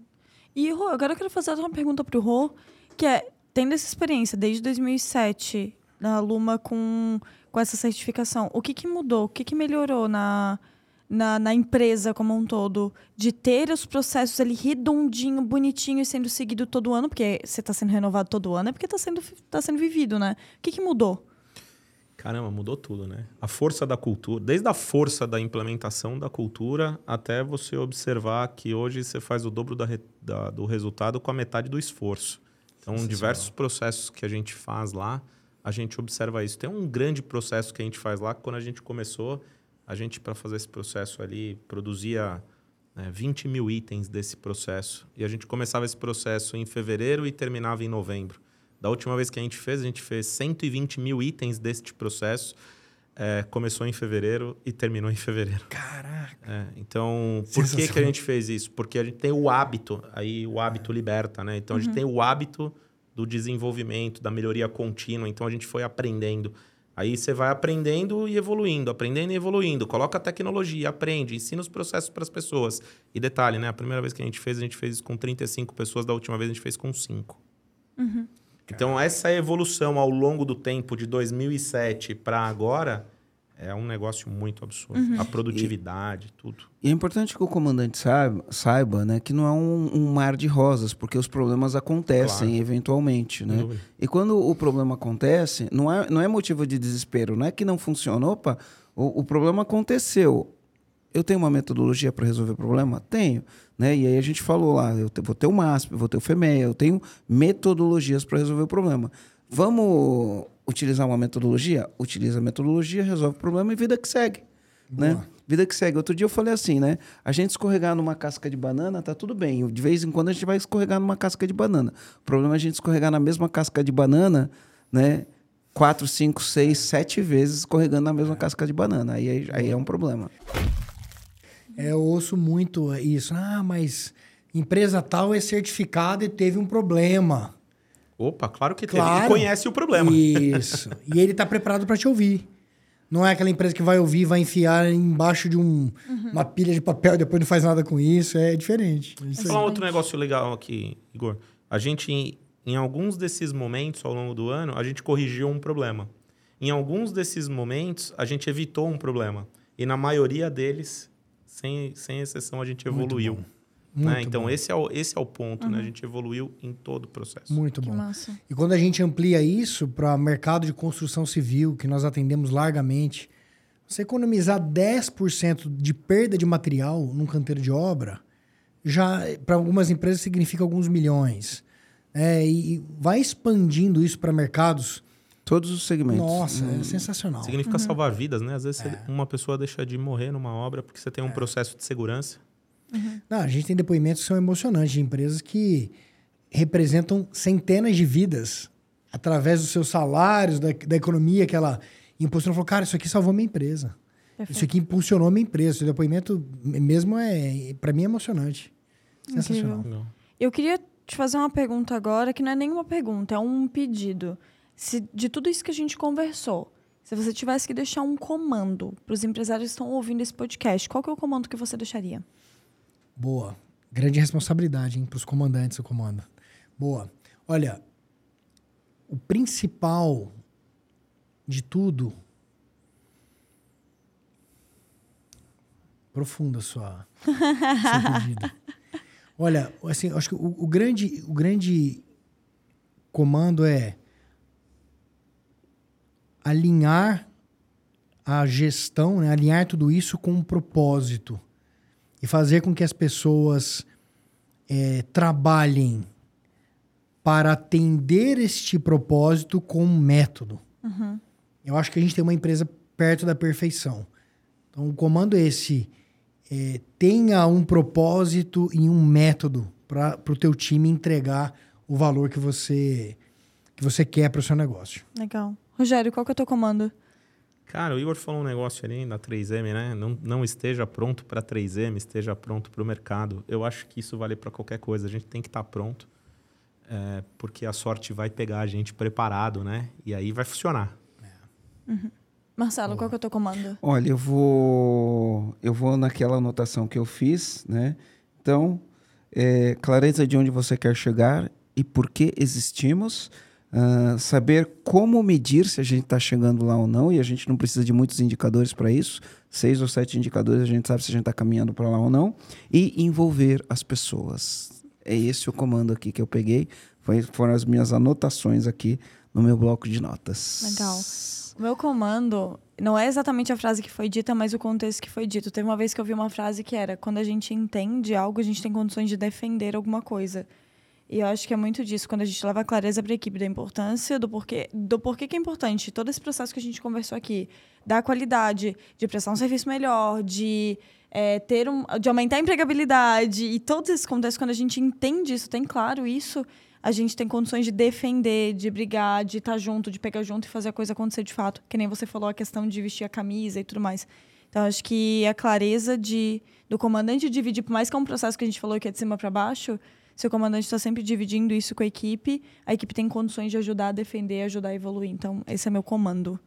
E, Rô, agora eu quero fazer uma pergunta pro Rô, que é, tendo essa experiência desde 2007 na Luma com, com essa certificação, o que, que mudou? O que, que melhorou na, na, na empresa como um todo? De ter os processos ali redondinho, bonitinho e sendo seguido todo ano, porque você está sendo renovado todo ano, é porque está sendo, tá sendo vivido, né? O que, que mudou? Caramba, mudou tudo, né? A força da cultura, desde a força da implementação da cultura até você observar que hoje você faz o dobro da da- do resultado com a metade do esforço. Então, diversos processos que a gente faz lá, a gente observa isso. Tem um grande processo que a gente faz lá, que quando a gente começou, a gente, para fazer esse processo ali, produzia né, 20 mil itens desse processo. E a gente começava esse processo em fevereiro e terminava em novembro. Da última vez que a gente fez, a gente fez 120 mil itens deste processo. É, começou em fevereiro e terminou em fevereiro. Caraca. É, então, por que, que a gente fez isso? Porque a gente tem o hábito, aí o hábito liberta, né? Então, a gente tem o hábito do desenvolvimento, da melhoria contínua. Então, a gente foi aprendendo. Aí você vai aprendendo e evoluindo, aprendendo e evoluindo. Coloca a tecnologia, aprende, ensina os processos para as pessoas. E detalhe, né? A primeira vez que a gente fez, a gente fez com 35 pessoas, da última vez a gente fez com 5. Então, essa evolução ao longo do tempo, de 2007 para agora, é um negócio muito absurdo. A produtividade, tudo. E é importante que o comandante saiba, saiba né, que não é um, um mar de rosas, porque os problemas acontecem Claro. eventualmente. Né? E quando o problema acontece, não é, não é motivo de desespero, não é que não funciona. Opa, o, o problema aconteceu. Eu tenho uma metodologia para resolver o problema? Tenho. Né? E aí a gente falou lá, eu vou ter o MASP, vou ter o FEMEA, eu tenho metodologias para resolver o problema. Vamos utilizar uma metodologia? Utiliza a metodologia, resolve o problema e vida que segue. Né? Vida que segue. Outro dia eu falei assim, né? A gente escorregar numa casca de banana, tá tudo bem. De vez em quando a gente vai escorregar numa casca de banana. O problema é a gente escorregar na mesma casca de banana, né? Quatro, cinco, seis, sete vezes escorregando na mesma casca de banana. Aí, aí é um problema. É, eu ouço muito isso. Ah, mas empresa tal é certificada e teve um problema. Opa, claro que teve. Claro. E conhece o problema. Isso. e ele está preparado para te ouvir. Não é aquela empresa que vai ouvir, vai enfiar embaixo de um- uma pilha de papel e depois não faz nada com isso. É diferente. É isso Vou aí. falar um outro negócio legal aqui, Igor. A gente, em, em alguns desses momentos ao longo do ano, a gente corrigiu um problema. Em alguns desses momentos, a gente evitou um problema. E na maioria deles, sem, sem exceção, a gente evoluiu. né? Então, bom. esse é, o, esse é o ponto, né? A gente evoluiu em todo o processo. Muito Que bom. massa. E quando a gente amplia isso para mercado de construção civil, que nós atendemos largamente, você economizar 10% de perda de material num canteiro de obra, já para algumas empresas significa alguns milhões. É, e vai expandindo isso para mercados. Todos os segmentos. Nossa, Hum, é sensacional. Significa salvar vidas, né? Às vezes É. uma pessoa deixa de morrer numa obra porque você tem um processo de segurança. Não, a gente tem depoimentos que são emocionantes de empresas que representam centenas de vidas através dos seus salários, da, da economia que ela impulsionou. Falou, cara, isso aqui salvou minha empresa. Isso aqui impulsionou minha empresa. O depoimento mesmo é, para mim, é emocionante. Sensacional. Eu queria te fazer uma pergunta agora, que não é nenhuma pergunta, é um pedido. Se de tudo isso que a gente conversou, se você tivesse que deixar um comando para os empresários que estão ouvindo esse podcast, qual que é o comando que você deixaria? Boa. Grande responsabilidade, hein, para os comandantes do comando. Boa. Olha, o principal de tudo. Profunda sua, seu pedido. Olha, assim, acho que o, o grande, o grande comando é alinhar a gestão, né? alinhar tudo isso com um propósito e fazer com que as pessoas é, trabalhem para atender este propósito com um método. Uhum. Eu acho que a gente tem uma empresa perto da perfeição. Então, o comando é esse é, tenha um propósito e um método para o teu time entregar o valor que você que você quer para o seu negócio. Legal. Rogério, qual que é o teu comando? Cara, o Igor falou um negócio ali na 3M, né? Não, não esteja pronto para 3M, esteja pronto para o mercado. Eu acho que isso vale para qualquer coisa. A gente tem que estar tá pronto, é, porque a sorte vai pegar a gente preparado, né? E aí vai funcionar. Uhum. Marcelo, qual que é o teu comando? Olha, eu vou eu vou naquela anotação que eu fiz, né? Então, é, clareza de onde você quer chegar e por que existimos. Uh, saber como medir se a gente está chegando lá ou não, e a gente não precisa de muitos indicadores para isso, seis ou sete indicadores, a gente sabe se a gente está caminhando para lá ou não, e envolver as pessoas. É esse o comando aqui que eu peguei, foi, foram as minhas anotações aqui no meu bloco de notas. Legal. O meu comando não é exatamente a frase que foi dita, mas o contexto que foi dito. Teve uma vez que eu vi uma frase que era: quando a gente entende algo, a gente tem condições de defender alguma coisa. E eu acho que é muito disso, quando a gente leva a clareza para a equipe da importância, do porquê, do porquê que é importante. Todo esse processo que a gente conversou aqui, da qualidade, de prestar um serviço melhor, de é, ter um, de aumentar a empregabilidade e todos esses contextos, quando a gente entende isso, tem claro isso, a gente tem condições de defender, de brigar, de estar junto, de pegar junto e fazer a coisa acontecer de fato. Que nem você falou a questão de vestir a camisa e tudo mais. Então, acho que a clareza de, do comandante dividir, por mais que é um processo que a gente falou que é de cima para baixo, se o comandante está sempre dividindo isso com a equipe, a equipe tem condições de ajudar a defender, ajudar a evoluir. Então, esse é meu comando.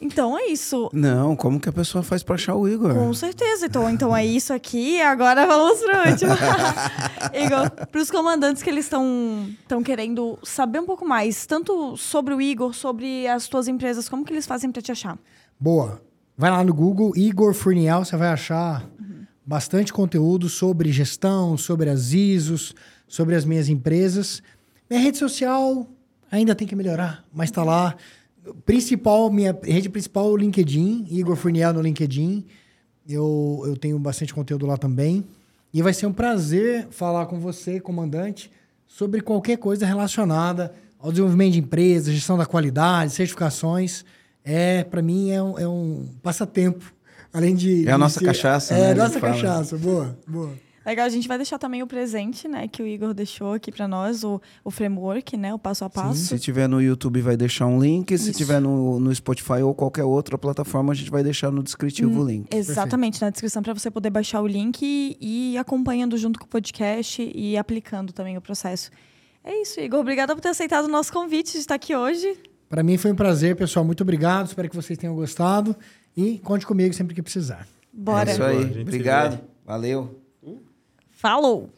Então é isso. Não, como que a pessoa faz para achar o Igor? Com certeza. Então, então é isso aqui. Agora vamos para o último. Igor, para os comandantes que eles estão querendo saber um pouco mais, tanto sobre o Igor, sobre as tuas empresas, como que eles fazem para te achar? Boa. Vai lá no Google, Igor Furniel, você vai achar bastante conteúdo sobre gestão, sobre as ISOs, sobre as minhas empresas. Minha rede social ainda tem que melhorar, mas está lá. Principal, minha rede principal é o LinkedIn, Igor Furniel no LinkedIn. Eu, eu tenho bastante conteúdo lá também. E vai ser um prazer falar com você, comandante, sobre qualquer coisa relacionada ao desenvolvimento de empresas, gestão da qualidade, certificações. É, para mim, é um, é um passatempo Além de. É a nossa de, cachaça. É, né, a nossa cachaça. Boa, boa. Legal, a gente vai deixar também o presente, né, que o Igor deixou aqui para nós, o, o framework, né, o passo a passo. Sim, se tiver no YouTube vai deixar um link, Isso. se tiver no, no Spotify ou qualquer outra plataforma, a gente vai deixar no descritivo hum, o link. Exatamente, Perfeito. na descrição para você poder baixar o link e, e ir acompanhando junto com o podcast e aplicando também o processo. É isso, Igor. Obrigada por ter aceitado o nosso convite de estar aqui hoje. Para mim foi um prazer, pessoal. Muito obrigado. Espero que vocês tenham gostado. E conte comigo sempre que precisar. Bora. É isso aí. Obrigado. Valeu. Falou.